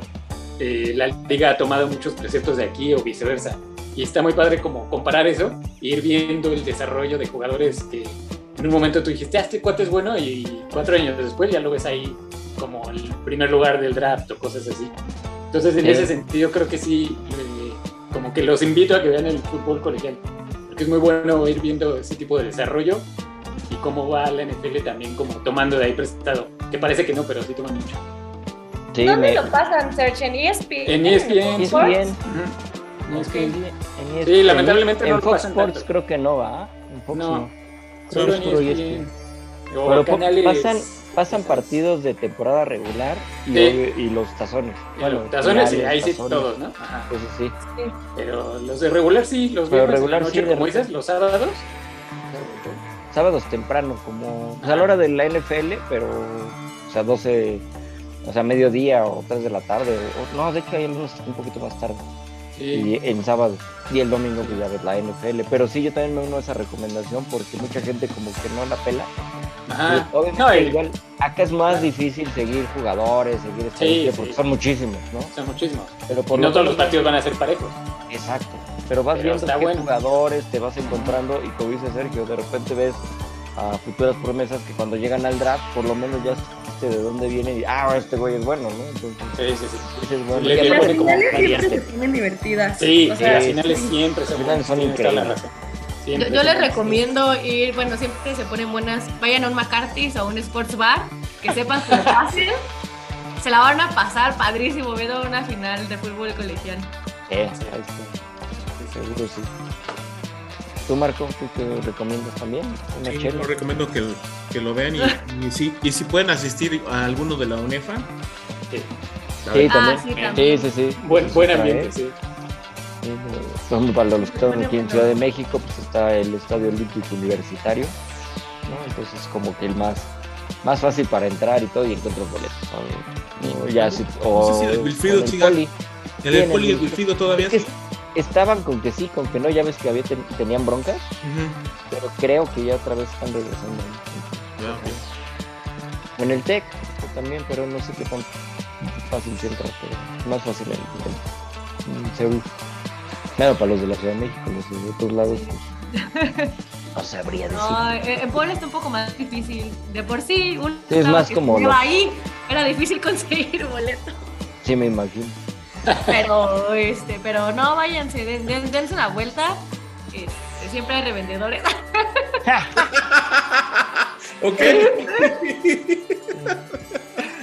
Speaker 3: eh, la liga ha tomado muchos preceptos de aquí o viceversa. Y está muy padre como comparar eso e ir viendo el desarrollo de jugadores que en un momento tú dijiste, ah, este cuate es bueno y cuatro años después ya lo ves ahí como el primer lugar del draft o cosas así. Entonces, en
Speaker 1: Sí.
Speaker 3: ese sentido, creo que sí, eh, como que los invito a que vean el fútbol colegial, porque es muy bueno ir viendo ese tipo de desarrollo y cómo va la NFL también como tomando de ahí prestado, que parece que no, pero sí toman mucho.
Speaker 1: Sí,
Speaker 2: ¿Dónde
Speaker 1: me-
Speaker 2: lo pasan, Serge? ¿En E ESPN?
Speaker 3: En ESPN,
Speaker 1: Sí,
Speaker 2: Fox
Speaker 1: es bien.
Speaker 3: Ujú. Es
Speaker 1: Ok.
Speaker 3: que-
Speaker 1: En
Speaker 3: Sí,
Speaker 1: ESPN.
Speaker 3: lamentablemente
Speaker 1: en
Speaker 3: no lo
Speaker 1: Fox
Speaker 3: pasan
Speaker 1: Sports
Speaker 3: tanto.
Speaker 1: creo que no va. En Fox
Speaker 3: No.
Speaker 1: no.
Speaker 3: Solo en
Speaker 1: puro
Speaker 3: ESPN. O
Speaker 1: Pero
Speaker 3: canales-
Speaker 1: pasan, pasan partidos de temporada regular y,
Speaker 3: Sí.
Speaker 1: obvio- y los tazones.
Speaker 3: y
Speaker 1: Bueno,
Speaker 3: los tazones, sí,
Speaker 1: finales,
Speaker 3: ahí sí todos, ¿no? Ajá.
Speaker 1: Entonces sí.
Speaker 3: Pero los de regular sí, los
Speaker 1: Pero regular sí,
Speaker 3: noche,
Speaker 1: de
Speaker 3: como dices, los sábados.
Speaker 1: Sábados temprano, como pues, a la hora de la NFL, pero o sea, 12, o sea, mediodía o 3 de la tarde. o- no, de hecho hay algunos un poquito más tarde.
Speaker 3: Sí.
Speaker 1: Y en sábado. Y el domingo pues ya ves la NFL. Pero sí, yo también me uno a esa recomendación porque mucha gente como que no la pela.
Speaker 3: Ajá.
Speaker 1: Y obviamente
Speaker 3: No, y-
Speaker 1: igual acá es más difícil seguir jugadores, seguir
Speaker 3: sí.
Speaker 1: porque son muchísimos, ¿no?
Speaker 3: Son muchísimos.
Speaker 1: Pero
Speaker 3: Y no
Speaker 1: lo
Speaker 3: todos los partidos van a ser parejos.
Speaker 1: Exacto. Pero vas
Speaker 3: Pero
Speaker 1: viendo qué
Speaker 3: bueno.
Speaker 1: jugadores te vas encontrando y como dice Sergio, de repente ves a futuras promesas que cuando llegan al draft, por lo menos ya de dónde viene y ah, este güey es bueno, ¿no? Entonces,
Speaker 3: Sí, sí, sí.
Speaker 1: bueno, como
Speaker 2: finales siempre se ponen divertidas.
Speaker 3: Sí,
Speaker 2: O
Speaker 3: sí,
Speaker 2: sea,
Speaker 3: las finales siempre
Speaker 1: Las son increíbles.
Speaker 3: razón.
Speaker 5: Yo, les recomiendo ir, bueno, siempre se ponen buenas, vayan a un McCarthy's o a un Sports Bar, que sepan que lo pasen, se la van a pasar padrísimo viendo una final de fútbol colegial.
Speaker 1: Sí, ahí está. Seguro sí. ¿Tú, Marco, tú qué recomiendas también? Una
Speaker 4: Sí,
Speaker 1: chela.
Speaker 4: yo recomiendo que, que lo vean y, y sí, y si pueden asistir a alguno de la UNEFA.
Speaker 3: Sí.
Speaker 4: la
Speaker 1: Sí, también.
Speaker 5: Ah, sí,
Speaker 1: Sí,
Speaker 5: también.
Speaker 1: sí, sí.
Speaker 3: Buen, buen ambiente,
Speaker 1: ejemplo, para los que están aquí en Ciudad de México, pues está el Estadio Olímpico Universitario, ¿no? Entonces como que el más, más fácil para entrar y todo y encuentras boletos. ¿no? O ya si- o
Speaker 4: No sé si el Wilfrido
Speaker 1: el.
Speaker 4: El Poli el
Speaker 1: el-
Speaker 4: Wilfrido todavía
Speaker 1: Es que. Estaban con que sí, con que no, ya ves que había ten- tenían broncas, pero creo que ya otra vez están regresando. En el TEC pues, también, pero no sé qué tan fácil se entra, pero es más fácil en el en Seúl. Claro, para los de la Ciudad de México, los de otros lados, pues, no sabría decir.
Speaker 5: No, eh, en Puebla está un poco más difícil. De por sí, un
Speaker 1: Sí, es más
Speaker 5: que
Speaker 1: como
Speaker 5: ahí era difícil conseguir boleto.
Speaker 1: Sí, me imagino.
Speaker 5: Pero, este, pero no, váyanse, den- den- dense una vuelta. Este, siempre hay revendedores.
Speaker 4: Ok.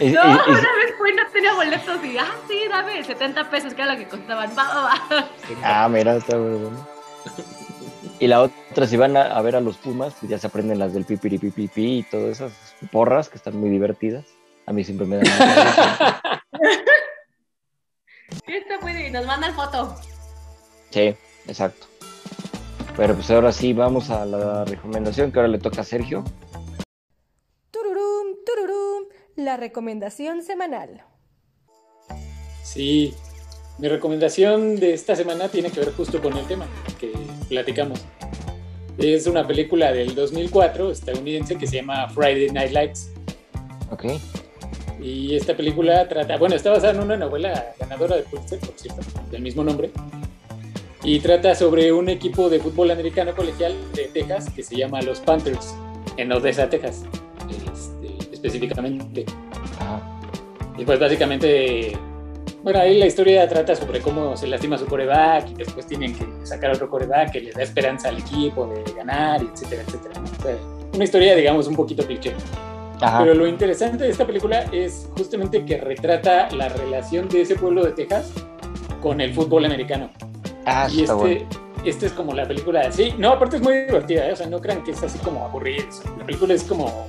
Speaker 5: No, una vez fui no tenía boletos y, ah, sí, dame 70 pesos, que era lo que costaban. Va, va, va.
Speaker 1: ah, mira, está muy bueno. Y la otra, si van a, a ver a los Pumas, pues ya se aprenden las del pipiripipipi y todas esas porras que están muy divertidas. A mí siempre me dan.
Speaker 5: Sí, está bueno, y nos mandan foto.
Speaker 1: Sí, exacto. Pero pues ahora sí, vamos a la recomendación que ahora le toca a Sergio.
Speaker 6: Tururum, tururum, la recomendación semanal.
Speaker 3: Sí, mi recomendación de esta semana tiene que ver justo con el tema que platicamos. Es una película del 2004 estadounidense que se llama Friday Night Lights.
Speaker 1: Ok.
Speaker 3: Y esta película trata, bueno, está basada en una novela ganadora de Pulitzer, por cierto, del mismo nombre. Y trata sobre un equipo de fútbol americano colegial de Texas que se llama los Panthers, en Odessa, Texas, este, específicamente.
Speaker 1: Ajá.
Speaker 3: Y pues básicamente, bueno, ahí la historia trata sobre cómo se lastima su coreback y después tienen que sacar otro coreback que le da esperanza al equipo de ganar, etcétera, etcétera. O sea, una historia, digamos, un poquito cliché.
Speaker 1: Ajá.
Speaker 3: Pero lo interesante de esta película es justamente que retrata la relación de ese pueblo de Texas con el fútbol americano.
Speaker 1: Ah,
Speaker 3: Y
Speaker 1: está
Speaker 3: este,
Speaker 1: bueno.
Speaker 3: este es como la película, sí, no, aparte es muy divertida, ¿eh? o sea, no crean que es así como aburrida. La película es como,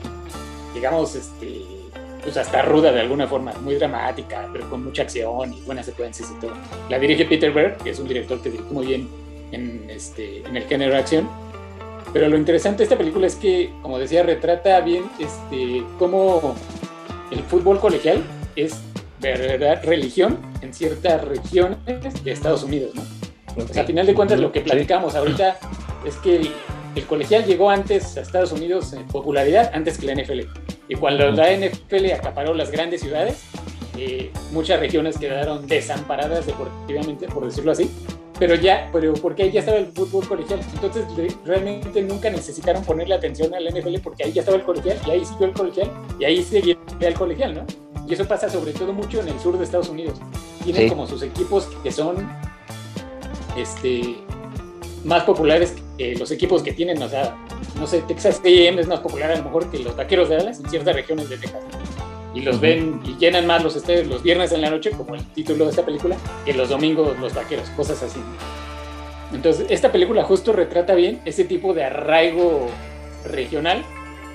Speaker 3: digamos, este, pues hasta ruda de alguna forma, muy dramática, pero con mucha acción y buenas secuencias y todo. La dirige Peter Berg, que es un director que dirige muy bien en, este, en el género de acción. Pero lo interesante de esta película es que, como decía, retrata bien este, cómo el fútbol colegial es verdad religión en ciertas regiones de Estados Unidos, ¿no? O sea, a final de cuentas, lo que platicamos ahorita es que el, el colegial llegó antes a Estados Unidos en popularidad, antes que la NFL. Y cuando la NFL acaparó las grandes ciudades, eh, muchas regiones quedaron desamparadas deportivamente, por decirlo así. Pero ya, pero porque ahí ya estaba el fútbol colegial. Entonces, re- realmente nunca necesitaron ponerle atención a la NFL porque ahí ya estaba el colegial y ahí siguió el colegial y ahí seguía el colegial, ¿no? Y eso pasa sobre todo mucho en el sur de Estados Unidos. Tienen
Speaker 1: Sí.
Speaker 3: como sus equipos que son este, más populares que los equipos que tienen, o sea, no sé, Texas A&M es más popular a lo mejor que los Vaqueros de Dallas en ciertas regiones de Texas. Y los ven y llenan más los estadios los viernes en la noche, como el título de esta película, que los domingos los Vaqueros, cosas así. Entonces, esta película justo retrata bien ese tipo de arraigo regional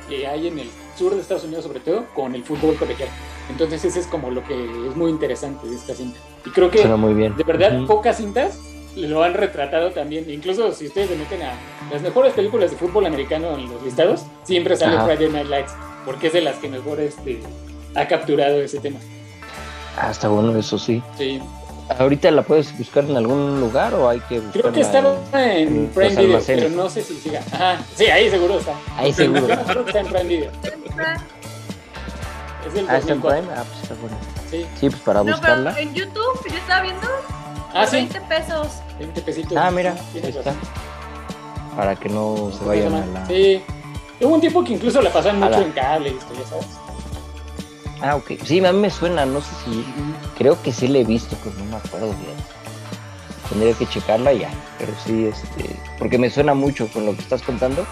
Speaker 3: que hay en el sur de Estados Unidos, sobre todo, con el fútbol colegial. Entonces, ese es como lo que es muy interesante de esta cinta. Y creo que
Speaker 1: muy bien.
Speaker 3: de verdad,
Speaker 1: Ujú.
Speaker 3: pocas cintas lo han retratado también. Incluso si ustedes se meten a las mejores películas de fútbol americano en los listados, siempre sale
Speaker 1: Ajá.
Speaker 3: Friday Night Lights, porque es de las que mejor este, ha capturado ese tema.
Speaker 1: Ah, está bueno, eso sí.
Speaker 3: Sí.
Speaker 1: ¿Ahorita la puedes buscar en algún lugar o hay que buscarla
Speaker 3: Creo que estaba en
Speaker 1: en
Speaker 3: Prime Video,
Speaker 1: almacenes.
Speaker 3: pero no sé si siga. Ajá, sí, ahí seguro está.
Speaker 1: Ahí seguro.
Speaker 3: Acuerdo que está en Prime Video. Es del
Speaker 1: Ah, está en
Speaker 3: 2004.
Speaker 1: Prime. Ah, pues está bueno.
Speaker 3: Sí.
Speaker 1: Sí, pues para
Speaker 5: No,
Speaker 1: buscarla.
Speaker 5: pero en YouTube yo estaba viendo
Speaker 3: Ah, sí,
Speaker 5: 20 pesos.
Speaker 3: 20 pesitos.
Speaker 1: Ah, mira,
Speaker 3: Sí,
Speaker 1: ahí está. Para que no se vayan a la.
Speaker 3: Sí. Hubo un tiempo que incluso la pasaban mucho
Speaker 1: la-
Speaker 3: en cable esto, ya sabes.
Speaker 1: Ah, ok. Sí, a mí me suena, no sé si. Creo que sí la he visto, pero no me acuerdo bien. Tendría que checarla ya. Pero sí, este. Porque me suena mucho con lo que estás contando.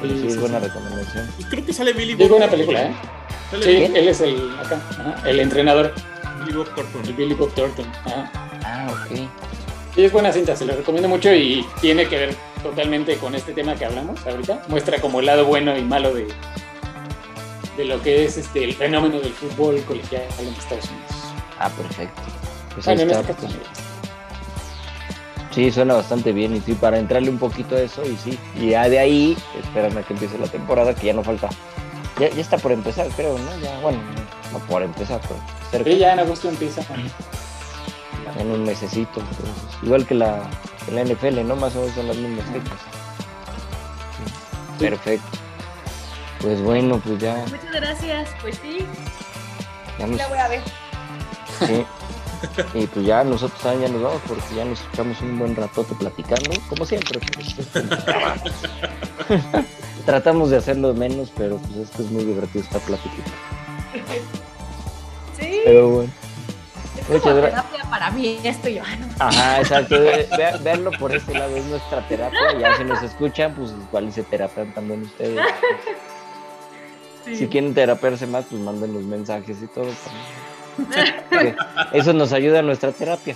Speaker 1: Pero sí,
Speaker 3: Sí,
Speaker 1: es buena
Speaker 3: sí.
Speaker 1: recomendación.
Speaker 4: Creo que sale Billy
Speaker 3: Llegó
Speaker 4: Bob
Speaker 3: una
Speaker 4: Thornton,
Speaker 3: película, ¿eh? Sí, él es el, acá, ajá, el entrenador,
Speaker 4: Billy Bob Thornton.
Speaker 3: el Billy Bob Thornton. Ajá.
Speaker 1: Ah, ok.
Speaker 3: Sí, es buena cinta, se la recomiendo mucho y tiene que ver totalmente con este tema que hablamos ahorita. Muestra como el lado bueno y malo de, de lo que es este, el fenómeno del fútbol colegial en Estados Unidos.
Speaker 1: Ah, perfecto. Pues ahí
Speaker 3: en
Speaker 1: está.
Speaker 3: este
Speaker 1: pues. Sí, suena bastante bien. Y sí, para entrarle un poquito a eso, y sí. Y ya de ahí, esperan a que empiece la temporada, que ya no falta. Ya, ya está por empezar, creo, ¿no? Ya, bueno, no por empezar, pero cerca.
Speaker 3: sí, ya en agosto empieza.
Speaker 1: en un mesecito. entonces, igual que la, que la NFL, ¿no? Más o menos son las mismas fechas. Sí, Perfecto. Pues bueno, pues ya,
Speaker 5: Muchas gracias. Pues sí,
Speaker 1: ya nos,
Speaker 5: la voy a ver.
Speaker 1: sí. Y pues ya nosotros también ya nos vamos porque ya nos echamos un buen ratote platicando, como siempre. pues, es. Tratamos de hacerlo menos, pero pues esto es muy divertido esta plática.
Speaker 5: Sí,
Speaker 1: Pero bueno.
Speaker 5: es
Speaker 1: muchas
Speaker 5: como terapia para mí esto, Joana.
Speaker 1: Ajá, exacto. Ve- ve- Veanlo por este lado, es nuestra terapia. Ya si nos escuchan, pues igual y se terapean también ustedes.
Speaker 5: Sí.
Speaker 1: Si quieren terapearse más, pues manden los mensajes y todo. Que Eso nos ayuda a nuestra terapia.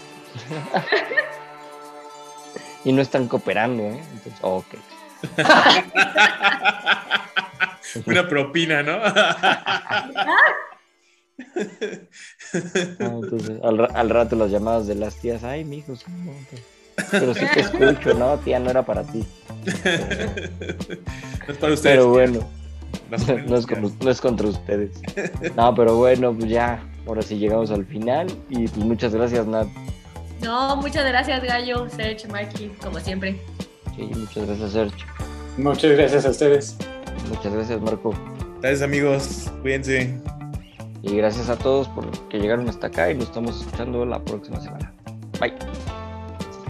Speaker 1: Y no están cooperando, ¿eh? Entonces, ok.
Speaker 4: Una propina, ¿no?
Speaker 1: Ah, entonces, al, ra- al rato las llamadas de las tías, ay, mijo, sí, no, pero sí te escucho, ¿no? Tía, no era para ti.
Speaker 4: No es para ustedes.
Speaker 1: Pero bueno. no, es con- no es contra ustedes. No, pero bueno, pues ya, ahora sí llegamos al final y pues muchas gracias, Nat.
Speaker 5: No, muchas gracias, Gallo, Serge, Mikey, como siempre.
Speaker 1: Sí, muchas gracias, Sergio.
Speaker 3: Muchas gracias a ustedes.
Speaker 1: Muchas gracias, Marco.
Speaker 4: Gracias, amigos. Cuídense.
Speaker 1: Y gracias a todos por que llegaron hasta acá y nos estamos escuchando la próxima semana. Bye.